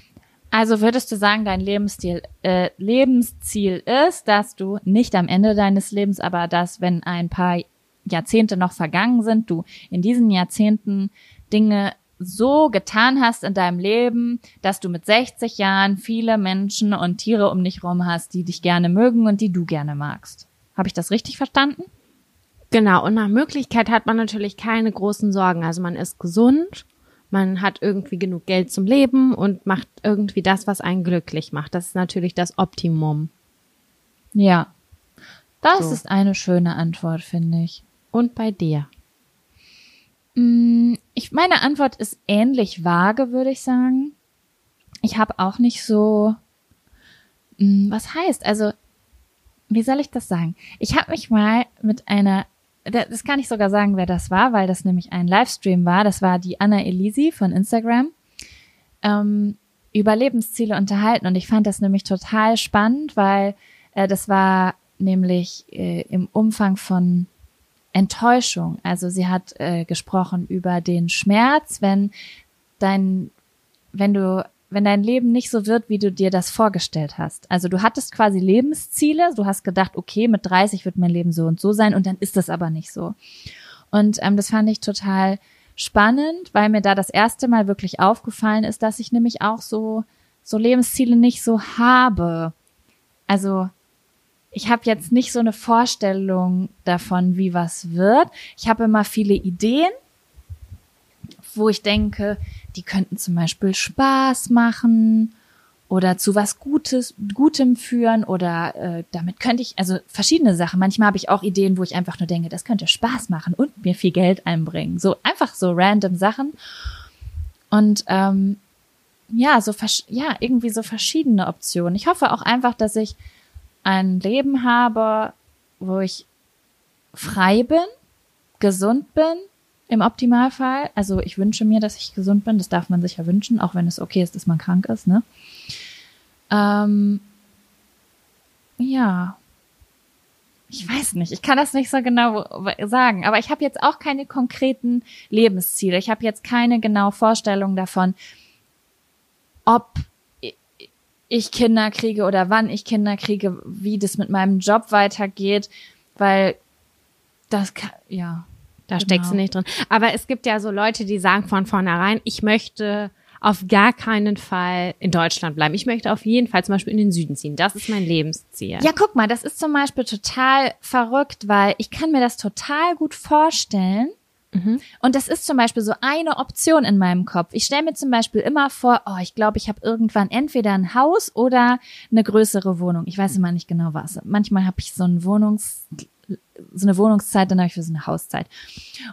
Also würdest du sagen, dein Lebensstil, äh, Lebensziel ist, dass du nicht am Ende deines Lebens, aber dass, wenn ein paar Jahrzehnte noch vergangen sind, du in diesen Jahrzehnten Dinge so getan hast in deinem Leben, dass du mit 60 Jahren viele Menschen und Tiere um dich rum hast, die dich gerne mögen und die du gerne magst. Habe ich das richtig verstanden? Genau, und nach Möglichkeit hat man natürlich keine großen Sorgen. Also man ist gesund, man hat irgendwie genug Geld zum Leben und macht irgendwie das, was einen glücklich macht. Das ist natürlich das Optimum. Ja. Das so. ist eine schöne Antwort, finde ich. Und bei dir? Mm, ich, meine Antwort ist ähnlich vage, würde ich sagen. Ich habe auch nicht so, mm, was heißt, also, wie soll ich das sagen? Ich habe mich mal mit einer, das kann ich sogar sagen, wer das war, weil das nämlich ein Livestream war. Das war die Anna Elisi von Instagram. Ähm, über Lebensziele unterhalten und ich fand das nämlich total spannend, weil äh, das war nämlich äh, im Umfang von Enttäuschung. Also sie hat äh, gesprochen über den Schmerz, wenn dein, wenn du wenn dein Leben nicht so wird, wie du dir das vorgestellt hast. Also du hattest quasi Lebensziele, du hast gedacht, okay, mit 30 wird mein Leben so und so sein und dann ist das aber nicht so. Und ähm, das fand ich total spannend, weil mir da das erste Mal wirklich aufgefallen ist, dass ich nämlich auch so so Lebensziele nicht so habe. Also ich habe jetzt nicht so eine Vorstellung davon, wie was wird. Ich habe immer viele Ideen, wo ich denke, die könnten zum Beispiel Spaß machen oder zu was Gutes, Gutem führen oder äh, damit könnte ich, also verschiedene Sachen. Manchmal habe ich auch Ideen, wo ich einfach nur denke, das könnte Spaß machen und mir viel Geld einbringen. So einfach so random Sachen. Und ähm, ja, so ja, irgendwie so verschiedene Optionen. Ich hoffe auch einfach, dass ich ein Leben habe, wo ich frei bin, gesund bin, im Optimalfall. Also ich wünsche mir, dass ich gesund bin. Das darf man sich ja wünschen, auch wenn es okay ist, dass man krank ist. Ne? Ähm, ja. Ich weiß nicht, ich kann das nicht so genau sagen, aber ich habe jetzt auch keine konkreten Lebensziele. Ich habe jetzt keine genaue Vorstellung davon, ob ich Kinder kriege oder wann ich Kinder kriege, wie das mit meinem Job weitergeht, weil das kann, ja. Da genau. steckst du nicht drin. Aber es gibt ja so Leute, die sagen von vornherein, ich möchte auf gar keinen Fall in Deutschland bleiben. Ich möchte auf jeden Fall zum Beispiel in den Süden ziehen. Das ist mein Lebensziel. Ja, guck mal, das ist zum Beispiel total verrückt, weil ich kann mir das total gut vorstellen, Mhm. Und das ist zum Beispiel so eine Option in meinem Kopf. Ich stelle mir zum Beispiel immer vor, oh, ich glaube, ich habe irgendwann entweder ein Haus oder eine größere Wohnung. Ich weiß immer nicht genau was. Manchmal habe ich so ein Wohnungs so eine Wohnungszeit, dann habe ich für so eine Hauszeit.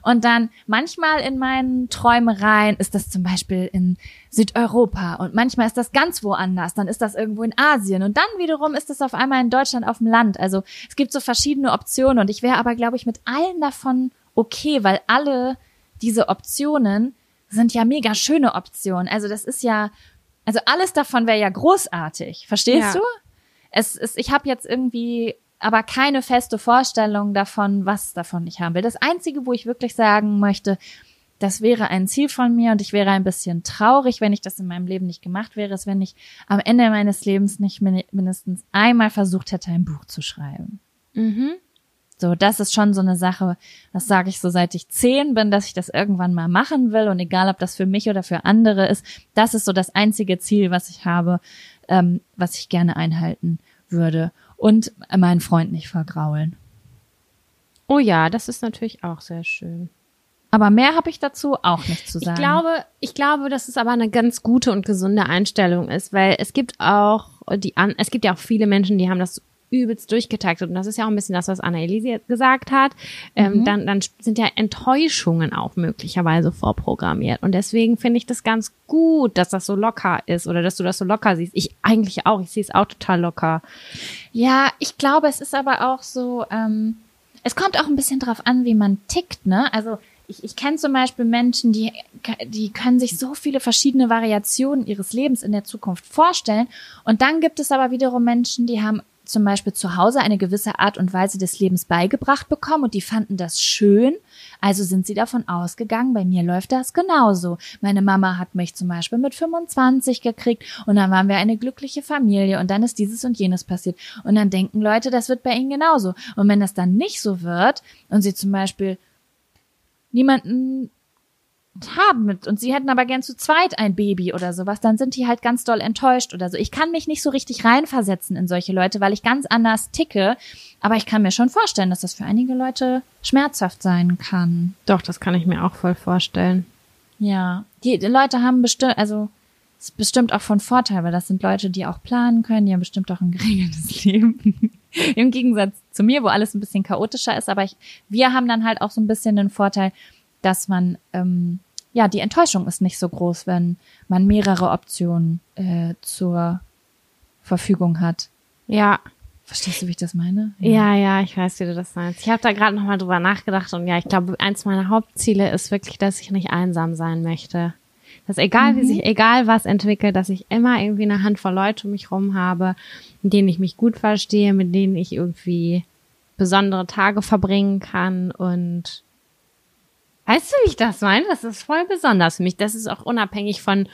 Und dann manchmal in meinen Träumereien ist das zum Beispiel in Südeuropa und manchmal ist das ganz woanders, dann ist das irgendwo in Asien und dann wiederum ist das auf einmal in Deutschland auf dem Land. Also es gibt so verschiedene Optionen und ich wäre aber, glaube ich, mit allen davon okay, weil alle diese Optionen sind ja mega schöne Optionen. Also das ist ja, also alles davon wäre ja großartig. Verstehst ja. du? Es ist, ich habe jetzt irgendwie aber keine feste Vorstellung davon, was davon ich haben will. Das Einzige, wo ich wirklich sagen möchte, das wäre ein Ziel von mir und ich wäre ein bisschen traurig, wenn ich das in meinem Leben nicht gemacht wäre, ist, wenn ich am Ende meines Lebens nicht mindestens einmal versucht hätte, ein Buch zu schreiben. Mhm. So, das ist schon so eine Sache, das sage ich so seit ich zehn bin, dass ich das irgendwann mal machen will und egal, ob das für mich oder für andere ist, das ist so das einzige Ziel, was ich habe, ähm, was ich gerne einhalten würde und meinen Freund nicht vergraulen. Oh ja, das ist natürlich auch sehr schön. Aber mehr habe ich dazu auch nicht zu sagen. Ich glaube, ich glaube, dass es aber eine ganz gute und gesunde Einstellung ist, weil es gibt auch die an, es gibt ja auch viele Menschen, die haben das übelst durchgetaktet. Und das ist ja auch ein bisschen das, was Anna-Elise gesagt hat. Ähm, mhm. dann, dann sind ja Enttäuschungen auch möglicherweise vorprogrammiert. Und deswegen finde ich das ganz gut, dass das so locker ist oder dass du das so locker siehst. Ich eigentlich auch. Ich sehe es auch total locker. Ja, ich glaube, es ist aber auch so, ähm, es kommt auch ein bisschen drauf an, wie man tickt, ne? Also, ich, ich kenne zum Beispiel Menschen, die, die können sich so viele verschiedene Variationen ihres Lebens in der Zukunft vorstellen. Und dann gibt es aber wiederum Menschen, die haben zum Beispiel zu Hause eine gewisse Art und Weise des Lebens beigebracht bekommen und die fanden das schön. Also sind sie davon ausgegangen, bei mir läuft das genauso. Meine Mama hat mich zum Beispiel mit 25 gekriegt und dann waren wir eine glückliche Familie und dann ist dieses und jenes passiert. Und dann denken Leute, das wird bei ihnen genauso. Und wenn das dann nicht so wird und sie zum Beispiel niemanden haben mit und sie hätten aber gern zu zweit ein Baby oder sowas, dann sind die halt ganz doll enttäuscht oder so. Ich kann mich nicht so richtig reinversetzen in solche Leute, weil ich ganz anders ticke, aber ich kann mir schon vorstellen, dass das für einige Leute schmerzhaft sein kann. Doch, das kann ich mir auch voll vorstellen. Ja, die, die Leute haben bestimmt, also ist bestimmt auch von Vorteil, weil das sind Leute, die auch planen können, die haben bestimmt auch ein (laughs) geregeltes Leben. Im Gegensatz zu mir, wo alles ein bisschen chaotischer ist, aber ich, wir haben dann halt auch so ein bisschen den Vorteil, dass man ähm, ja, die Enttäuschung ist nicht so groß, wenn man mehrere Optionen äh, zur Verfügung hat. Ja. Verstehst du, wie ich das meine? Ja, ja, ja ich weiß, wie du das meinst. Ich habe da gerade nochmal drüber nachgedacht und ja, ich glaube, eins meiner Hauptziele ist wirklich, dass ich nicht einsam sein möchte. Dass egal mhm. wie sich, egal was entwickelt, dass ich immer irgendwie eine Handvoll Leute um mich rum habe, mit denen ich mich gut verstehe, mit denen ich irgendwie besondere Tage verbringen kann und Weißt du, wie ich das meine? Das ist voll besonders für mich. Das ist auch unabhängig von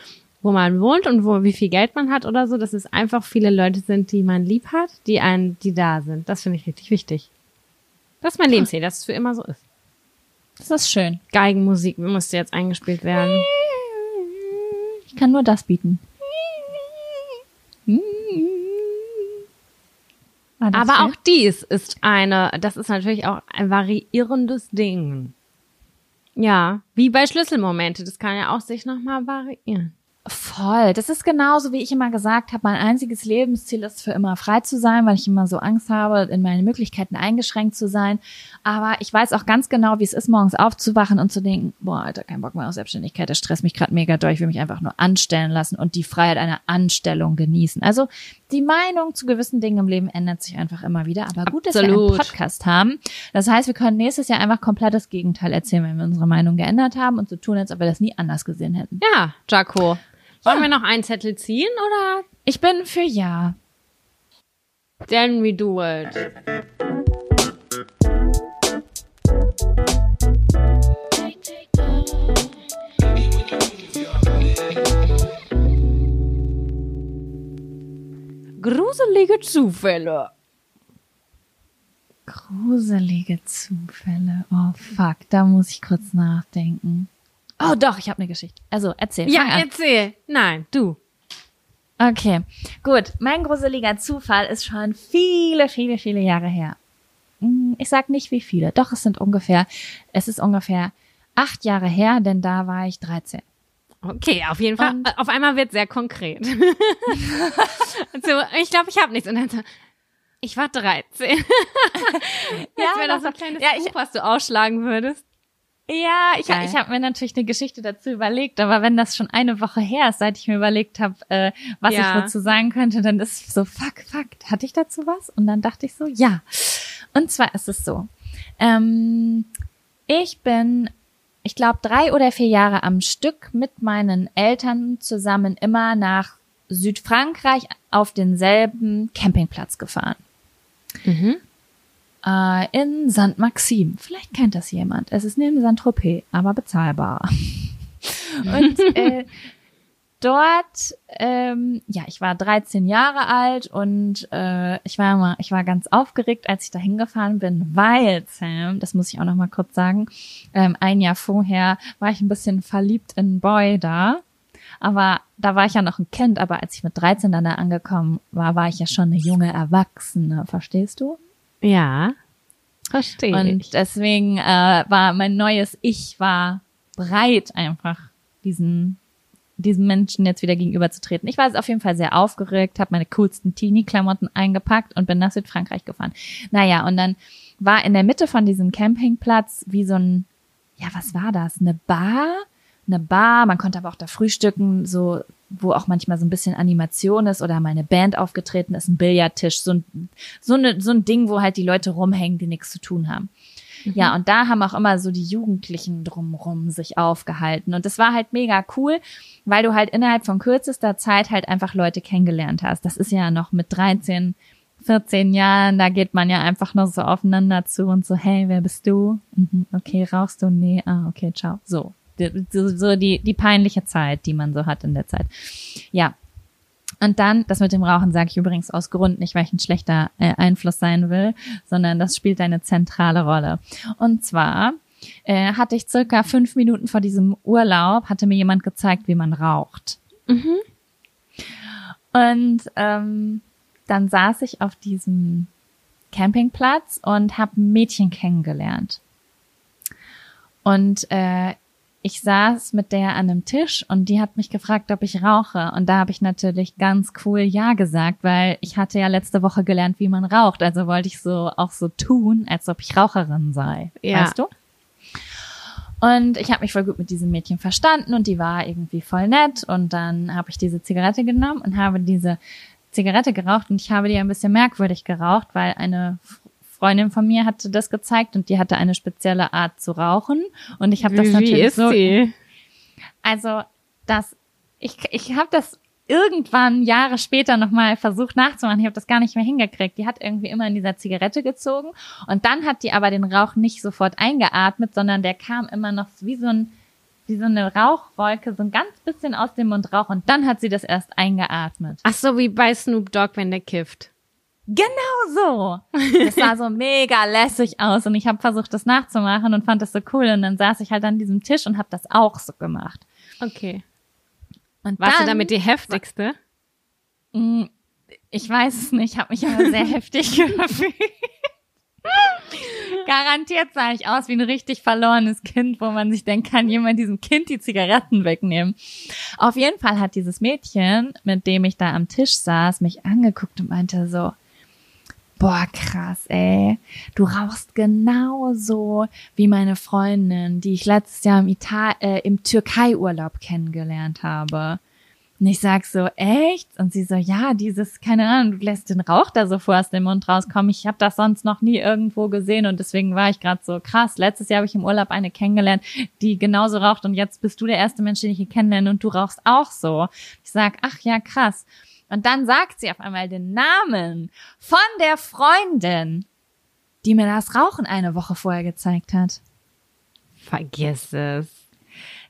wo man wohnt und wo, wie viel Geld man hat oder so, dass es einfach viele Leute sind, die man lieb hat, die einen, die da sind. Das finde ich richtig wichtig. Das ist mein Lebensziel, dass es für immer so ist. Das ist schön. Geigenmusik musste jetzt eingespielt werden. Ich kann nur das bieten. Aber auch dies ist eine, das ist natürlich auch ein variierendes Ding. Ja, wie bei Schlüsselmomente, das kann ja auch sich nochmal variieren. Voll. Das ist genauso, wie ich immer gesagt habe, mein einziges Lebensziel ist für immer frei zu sein, weil ich immer so Angst habe, in meine Möglichkeiten eingeschränkt zu sein. Aber ich weiß auch ganz genau, wie es ist, morgens aufzuwachen und zu denken, boah, Alter, kein Bock mehr auf Selbstständigkeit, das stresst mich gerade mega durch, ich will mich einfach nur anstellen lassen und die Freiheit einer Anstellung genießen. Also die Meinung zu gewissen Dingen im Leben ändert sich einfach immer wieder. Aber gut, dass wir einen Podcast haben. Das heißt, wir können nächstes Jahr einfach komplett das Gegenteil erzählen, wenn wir unsere Meinung geändert haben und so tun, als ob wir das nie anders gesehen hätten. Ja, Jaco. Wollen wir noch einen Zettel ziehen oder? Ich bin für ja. Then we do it. Gruselige Zufälle. Gruselige Zufälle. Oh fuck, da muss ich kurz nachdenken. Oh doch, ich habe eine Geschichte. Also erzähl. Ja, erzähl. Nein, du. Okay, gut. Mein gruseliger Zufall ist schon viele, viele, viele Jahre her. Hm, ich sag nicht wie viele. Doch, es sind ungefähr, es ist ungefähr acht Jahre her, denn da war ich 13. Okay, auf jeden Fall. Und auf einmal wird sehr konkret. (laughs) also, ich glaube, ich habe nichts. Und dann so, ich war 13. Jetzt (laughs) ja, wäre das so ein kleines ja, Buch, was du ausschlagen würdest. Ja, ich, Geil. ich habe mir natürlich eine Geschichte dazu überlegt, aber wenn das schon eine Woche her ist, seit ich mir überlegt habe, äh, was ja. ich dazu sagen könnte, dann ist so, fuck, fuck, hatte ich dazu was? Und dann dachte ich so, ja. Und zwar ist es so, ähm, ich bin, ich glaube, drei oder vier Jahre am Stück mit meinen Eltern zusammen immer nach Südfrankreich auf denselben Campingplatz gefahren. Mhm äh, in St. Maxim. Vielleicht kennt das jemand. Es ist neben St. Tropez, aber bezahlbar. (laughs) Und äh, dort, ähm, ja, ich war 13 Jahre alt und äh, ich war immer, ich war ganz aufgeregt, als ich da hingefahren bin, weil Sam, das muss ich auch noch mal kurz sagen, ähm, ein Jahr vorher war ich ein bisschen verliebt in Boy da. Aber da war ich ja noch ein Kind, aber als ich mit 13 dann da angekommen war, war ich ja schon eine junge Erwachsene, verstehst du? Ja, verstehe. Und deswegen äh, war mein neues Ich war bereit, einfach diesen diesem Menschen jetzt wieder gegenüberzutreten. Ich war auf jeden Fall sehr aufgeregt, habe meine coolsten Teenie-Klamotten eingepackt und bin nach Südfrankreich gefahren. Naja, und dann war in der Mitte von diesem Campingplatz wie so ein, ja, was war das? Eine Bar? Eine Bar, man konnte aber auch da frühstücken, so wo auch manchmal so ein bisschen Animation ist oder mal eine Band aufgetreten ist, ein Billardtisch, so ein, so, eine, so ein Ding, wo halt die Leute rumhängen, die nichts zu tun haben. Mhm. Ja, und da haben auch immer so die Jugendlichen drumrum sich aufgehalten. Und das war halt mega cool, weil du halt innerhalb von kürzester Zeit halt einfach Leute kennengelernt hast. Das ist ja noch mit 13, 14 Jahren, da geht man ja einfach nur so aufeinander zu und so, hey, wer bist du? Mhm, okay, rauchst du? Nee, ah, okay, ciao. So so, so die, die peinliche Zeit, die man so hat in der Zeit. Ja. Und dann, das mit dem Rauchen sage ich übrigens aus Grund, nicht weil ich ein schlechter äh, Einfluss sein will, sondern das spielt eine zentrale Rolle. Und zwar äh, hatte ich circa fünf Minuten vor diesem Urlaub, hatte mir jemand gezeigt, wie man raucht. Mhm. Und ähm, dann saß ich auf diesem Campingplatz und habe ein Mädchen kennengelernt. Und äh, ich saß mit der an einem Tisch und die hat mich gefragt, ob ich rauche. Und da habe ich natürlich ganz cool Ja gesagt, weil ich hatte ja letzte Woche gelernt, wie man raucht. Also wollte ich so auch so tun, als ob ich Raucherin sei. Ja. Weißt du? Und ich habe mich voll gut mit diesem Mädchen verstanden und die war irgendwie voll nett. Und dann habe ich diese Zigarette genommen und habe diese Zigarette geraucht und ich habe die ein bisschen merkwürdig geraucht, weil eine Freundin von mir hatte das gezeigt und die hatte eine spezielle Art zu rauchen und ich habe das wie, natürlich wie ist so sie? Also, das ich ich habe das irgendwann Jahre später nochmal versucht nachzumachen. Ich habe das gar nicht mehr hingekriegt. Die hat irgendwie immer in dieser Zigarette gezogen und dann hat die aber den Rauch nicht sofort eingeatmet, sondern der kam immer noch wie so ein wie so eine Rauchwolke, so ein ganz bisschen aus dem Mund Rauch und dann hat sie das erst eingeatmet. Ach so, wie bei Snoop Dogg, wenn der kifft. Genau so. Das sah so mega lässig aus und ich habe versucht, das nachzumachen und fand das so cool und dann saß ich halt an diesem Tisch und habe das auch so gemacht. Okay. Und Warst dann, du damit die heftigste? Mm, ich weiß es nicht, habe mich aber sehr (laughs) heftig gefühlt. Garantiert sah ich aus wie ein richtig verlorenes Kind, wo man sich denkt, kann jemand diesem Kind die Zigaretten wegnehmen. Auf jeden Fall hat dieses Mädchen, mit dem ich da am Tisch saß, mich angeguckt und meinte so, boah, krass, ey, du rauchst genauso wie meine Freundin, die ich letztes Jahr im, Ital äh, im Türkei-Urlaub kennengelernt habe. Und ich sag so, echt? Und sie so, ja, dieses, keine Ahnung, du lässt den Rauch da so vor aus dem Mund rauskommen. Ich habe das sonst noch nie irgendwo gesehen und deswegen war ich gerade so krass. Letztes Jahr habe ich im Urlaub eine kennengelernt, die genauso raucht und jetzt bist du der erste Mensch, den ich hier kennenlerne und du rauchst auch so. Ich sag, ach ja, krass. Und dann sagt sie auf einmal den Namen von der Freundin, die mir das Rauchen eine Woche vorher gezeigt hat. Vergiss es.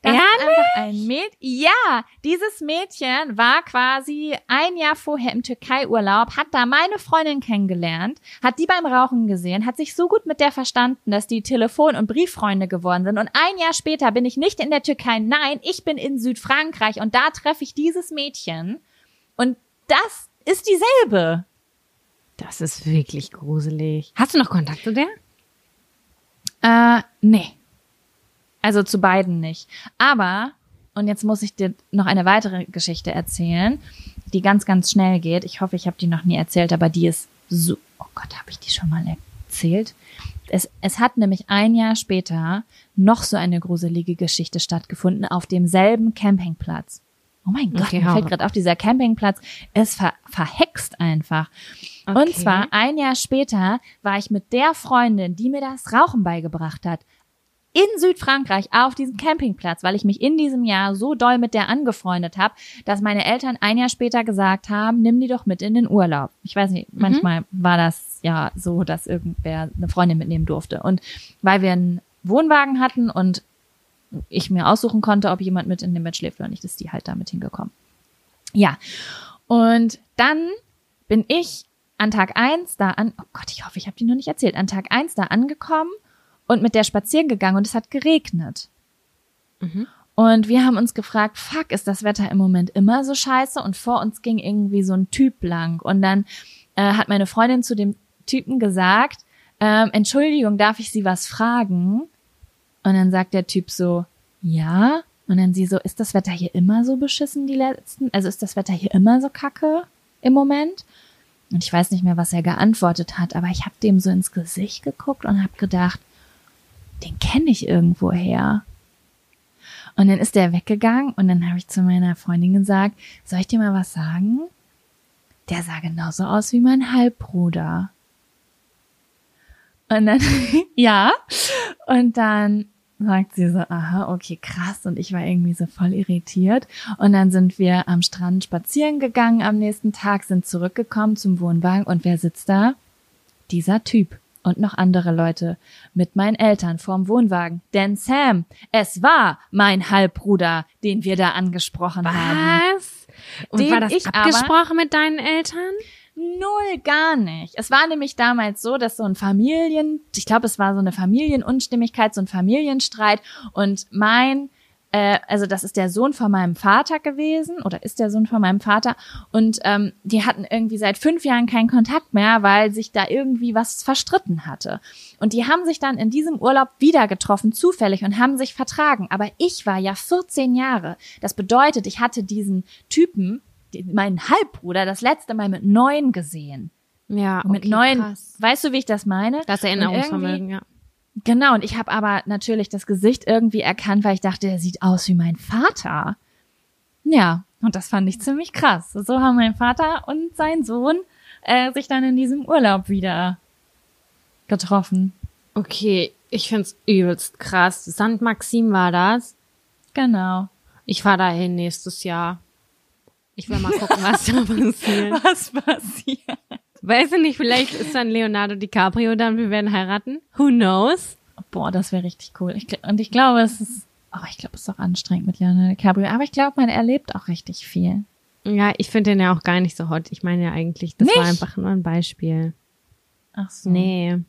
Das Ehrlich? ist einfach ein Mädchen. Ja, dieses Mädchen war quasi ein Jahr vorher im Türkei-Urlaub, hat da meine Freundin kennengelernt, hat die beim Rauchen gesehen, hat sich so gut mit der verstanden, dass die Telefon- und Brieffreunde geworden sind. Und ein Jahr später bin ich nicht in der Türkei, nein, ich bin in Südfrankreich und da treffe ich dieses Mädchen. Und das ist dieselbe. Das ist wirklich gruselig. Hast du noch Kontakt zu der? Äh, nee. Also zu beiden nicht. Aber, und jetzt muss ich dir noch eine weitere Geschichte erzählen, die ganz, ganz schnell geht. Ich hoffe, ich habe die noch nie erzählt, aber die ist so. Oh Gott, habe ich die schon mal erzählt? Es, es hat nämlich ein Jahr später noch so eine gruselige Geschichte stattgefunden auf demselben Campingplatz. Oh mein Gott, okay, mir fällt gerade auf, dieser Campingplatz ist ver verhext einfach. Okay. Und zwar ein Jahr später war ich mit der Freundin, die mir das Rauchen beigebracht hat, in Südfrankreich auf diesem Campingplatz, weil ich mich in diesem Jahr so doll mit der angefreundet habe, dass meine Eltern ein Jahr später gesagt haben, nimm die doch mit in den Urlaub. Ich weiß nicht, mhm. manchmal war das ja so, dass irgendwer eine Freundin mitnehmen durfte. Und weil wir einen Wohnwagen hatten und ich mir aussuchen konnte, ob jemand mit in dem Bett schläft oder nicht, ist die halt damit hingekommen. Ja. Und dann bin ich an Tag eins da an, oh Gott, ich hoffe, ich habe die noch nicht erzählt, an Tag eins da angekommen und mit der spazieren gegangen und es hat geregnet. Mhm. Und wir haben uns gefragt, fuck, ist das Wetter im Moment immer so scheiße? Und vor uns ging irgendwie so ein Typ lang. Und dann äh, hat meine Freundin zu dem Typen gesagt, ähm, Entschuldigung, darf ich Sie was fragen? Und dann sagt der Typ so, ja. Und dann sie so, ist das Wetter hier immer so beschissen, die letzten? Also ist das Wetter hier immer so kacke im Moment? Und ich weiß nicht mehr, was er geantwortet hat, aber ich habe dem so ins Gesicht geguckt und habe gedacht, den kenne ich irgendwo her. Und dann ist der weggegangen und dann habe ich zu meiner Freundin gesagt, soll ich dir mal was sagen? Der sah genauso aus wie mein Halbbruder. Und dann, (laughs) ja. Und dann sagt sie so, aha, okay, krass. Und ich war irgendwie so voll irritiert. Und dann sind wir am Strand spazieren gegangen am nächsten Tag, sind zurückgekommen zum Wohnwagen. Und wer sitzt da? Dieser Typ und noch andere Leute mit meinen Eltern vorm Wohnwagen. Denn Sam, es war mein Halbbruder, den wir da angesprochen Was? haben. Was? Und den war das abgesprochen mit deinen Eltern? Null, gar nicht. Es war nämlich damals so, dass so ein Familien, ich glaube, es war so eine Familienunstimmigkeit, so ein Familienstreit und mein äh, also das ist der Sohn von meinem Vater gewesen oder ist der Sohn von meinem Vater und ähm, die hatten irgendwie seit fünf Jahren keinen Kontakt mehr, weil sich da irgendwie was verstritten hatte. Und die haben sich dann in diesem Urlaub wieder getroffen, zufällig und haben sich vertragen. Aber ich war ja 14 Jahre. Das bedeutet, ich hatte diesen Typen, meinen Halbbruder, das letzte Mal mit neun gesehen. Ja, okay, mit neun. Krass. Weißt du, wie ich das meine? Das Erinnerungsvermögen, ja. Genau, und ich habe aber natürlich das Gesicht irgendwie erkannt, weil ich dachte, er sieht aus wie mein Vater. Ja, und das fand ich ziemlich krass. So haben mein Vater und sein Sohn äh, sich dann in diesem Urlaub wieder getroffen. Okay, ich find's übelst krass. St. Maxim war das? Genau. Ich fahr dahin nächstes Jahr. Ich will mal gucken, was da (laughs) passiert. Was passiert? Weiß ich nicht, vielleicht ist dann Leonardo DiCaprio dann, wir werden heiraten. Who knows? Boah, das wäre richtig cool. Ich, und ich glaube, es ist Oh, ich glaube, es ist auch anstrengend mit Leonardo DiCaprio. Aber ich glaube, man erlebt auch richtig viel. Ja, ich finde den ja auch gar nicht so hot. Ich meine ja eigentlich, das nicht? war einfach nur ein Beispiel. Ach so. Nee.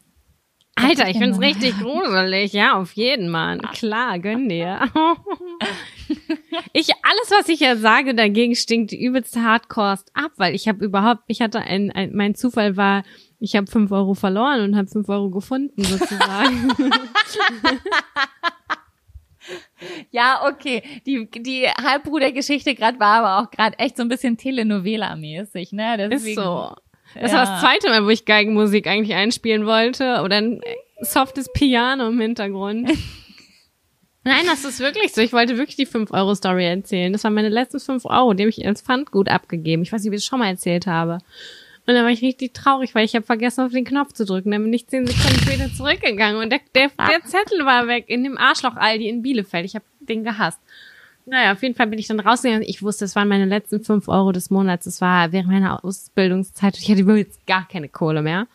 Alter, ich find's richtig gruselig. Ja, auf jeden, Mann. Klar, gönn dir. (laughs) ich, alles, was ich ja sage, dagegen stinkt übelst hardcore ab, weil ich habe überhaupt, ich hatte ein, ein, mein Zufall war, ich habe fünf Euro verloren und habe fünf Euro gefunden, sozusagen. (laughs) ja, okay. Die, die Halbbrudergeschichte gerade war aber auch gerade echt so ein bisschen Telenovela-mäßig, ne? Deswegen, Ist so. Das ja. war das zweite Mal, wo ich Geigenmusik eigentlich einspielen wollte oder ein softes Piano im Hintergrund. (laughs) Nein, das ist wirklich so. Ich wollte wirklich die 5-Euro-Story erzählen. Das waren meine letzten 5 Euro, die habe ich als Pfandgut abgegeben. Ich weiß nicht, wie ich das schon mal erzählt habe. Und dann war ich richtig traurig, weil ich habe vergessen, auf den Knopf zu drücken. Dann bin ich 10 Sekunden später zurückgegangen und der, der, der Zettel war weg in dem Arschloch Aldi in Bielefeld. Ich habe den gehasst. Naja, auf jeden Fall bin ich dann rausgegangen. Ich wusste, es waren meine letzten fünf Euro des Monats. Es war während meiner Ausbildungszeit. Ich hatte jetzt gar keine Kohle mehr.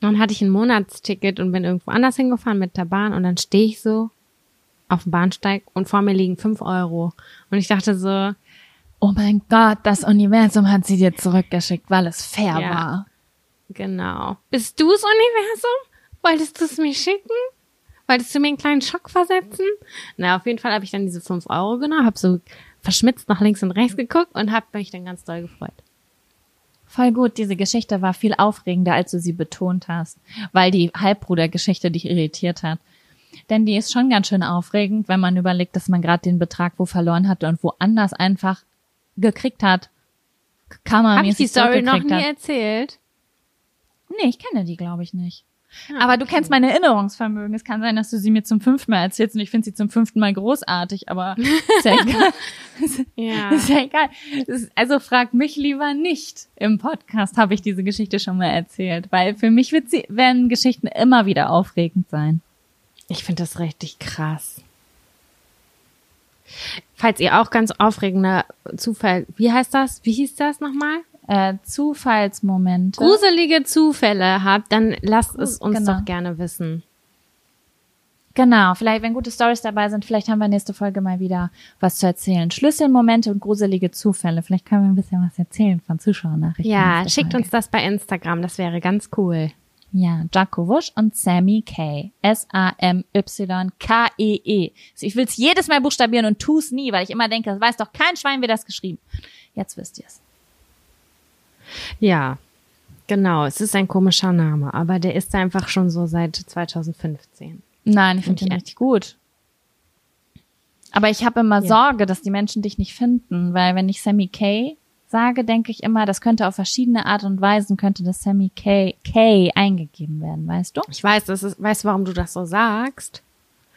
Dann hatte ich ein Monatsticket und bin irgendwo anders hingefahren mit der Bahn und dann stehe ich so auf dem Bahnsteig und vor mir liegen fünf Euro. Und ich dachte so, oh mein Gott, das Universum hat sie dir zurückgeschickt, weil es fair ja, war. Genau. Bist du's Universum? Wolltest du es mir schicken? Wolltest du mir einen kleinen Schock versetzen? Na, auf jeden Fall habe ich dann diese fünf Euro genommen, habe so verschmitzt nach links und rechts geguckt und habe mich dann ganz doll gefreut. Voll gut, diese Geschichte war viel aufregender, als du sie betont hast, weil die Halbbrudergeschichte dich irritiert hat. Denn die ist schon ganz schön aufregend, wenn man überlegt, dass man gerade den Betrag wo verloren hat und woanders einfach gekriegt hat. Kammermäßig Hab ich die Story noch nie hat. erzählt? Nee, ich kenne die, glaube ich, nicht. Ja, aber du okay. kennst mein Erinnerungsvermögen. Es kann sein, dass du sie mir zum fünften Mal erzählst und ich finde sie zum fünften Mal großartig, aber (laughs) ist ja egal. ja. Ist ja egal. Ist, also frag mich lieber nicht. Im Podcast habe ich diese Geschichte schon mal erzählt, weil für mich wird sie, werden Geschichten immer wieder aufregend sein. Ich finde das richtig krass. Falls ihr auch ganz aufregende Zufall, wie heißt das? Wie hieß das nochmal? äh, Zufallsmomente. Gruselige Zufälle habt, dann lasst es uns genau. doch gerne wissen. Genau, vielleicht, wenn gute Stories dabei sind, vielleicht haben wir nächste Folge mal wieder was zu erzählen. Schlüsselmomente und gruselige Zufälle. Vielleicht können wir ein bisschen was erzählen von Zuschauernachrichten. Ja, schickt uns das bei Instagram, das wäre ganz cool. Ja, Jaco Wusch und Sammy K. S-A-M-Y-K-E-E. -E. Ich will es jedes Mal buchstabieren und tu es nie, weil ich immer denke, das weiß doch kein Schwein, wie das geschrieben. Jetzt wisst ihr es. Ja, genau. Es ist ein komischer Name, aber der ist einfach schon so seit 2015. Nein, ich finde ihn richtig gut. Aber ich habe immer ja. Sorge, dass die Menschen dich nicht finden, weil wenn ich Sammy K sage, denke ich immer, das könnte auf verschiedene Art und Weisen könnte das Sammy K, K eingegeben werden, weißt du? Ich weiß, das ist, weißt du, warum du das so sagst?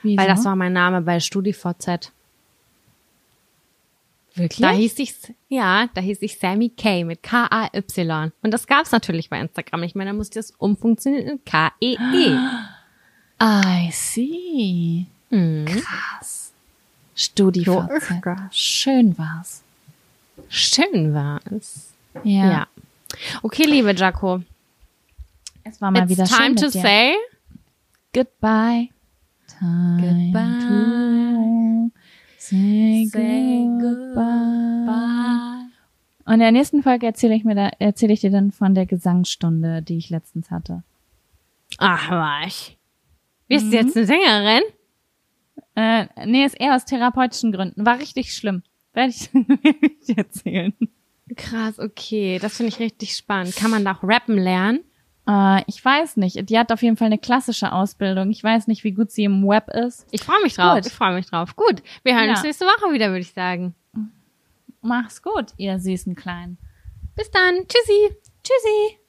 Wieso? Weil das war mein Name bei StudiVZ. Wirklich? Da hieß ich, ja, da hieß ich Sammy K mit K-A-Y. Und das gab's natürlich bei Instagram Ich meine, Da musste ich das umfunktionieren in K-E-E. -E. (gasps) I see. Mhm. Krass. StudiVZ. Schön war's. Schön war's. Ja. ja. Okay, liebe Jaco. Es war mal It's wieder time to say goodbye. Time goodbye. Say, Say goodbye. Und in der nächsten Folge erzähle ich mir da, erzähle ich dir dann von der Gesangsstunde, die ich letztens hatte. Ach was. Bist mhm. du jetzt eine Sängerin? Äh, nee, ist eher aus therapeutischen Gründen. War richtig schlimm. Werde ich dir (laughs) erzählen. Krass, okay. Das finde ich richtig spannend. Kann man da auch rappen lernen? Äh, ich weiß nicht. Die hat auf jeden Fall eine klassische Ausbildung. Ich weiß nicht, wie gut sie im Web ist. Ich freue mich drauf. Gut. Ich freue mich drauf. Gut. Wir hören ja. uns nächste Woche wieder, würde ich sagen. Mach's gut, ihr süßen Kleinen. Bis dann. Tschüssi. Tschüssi.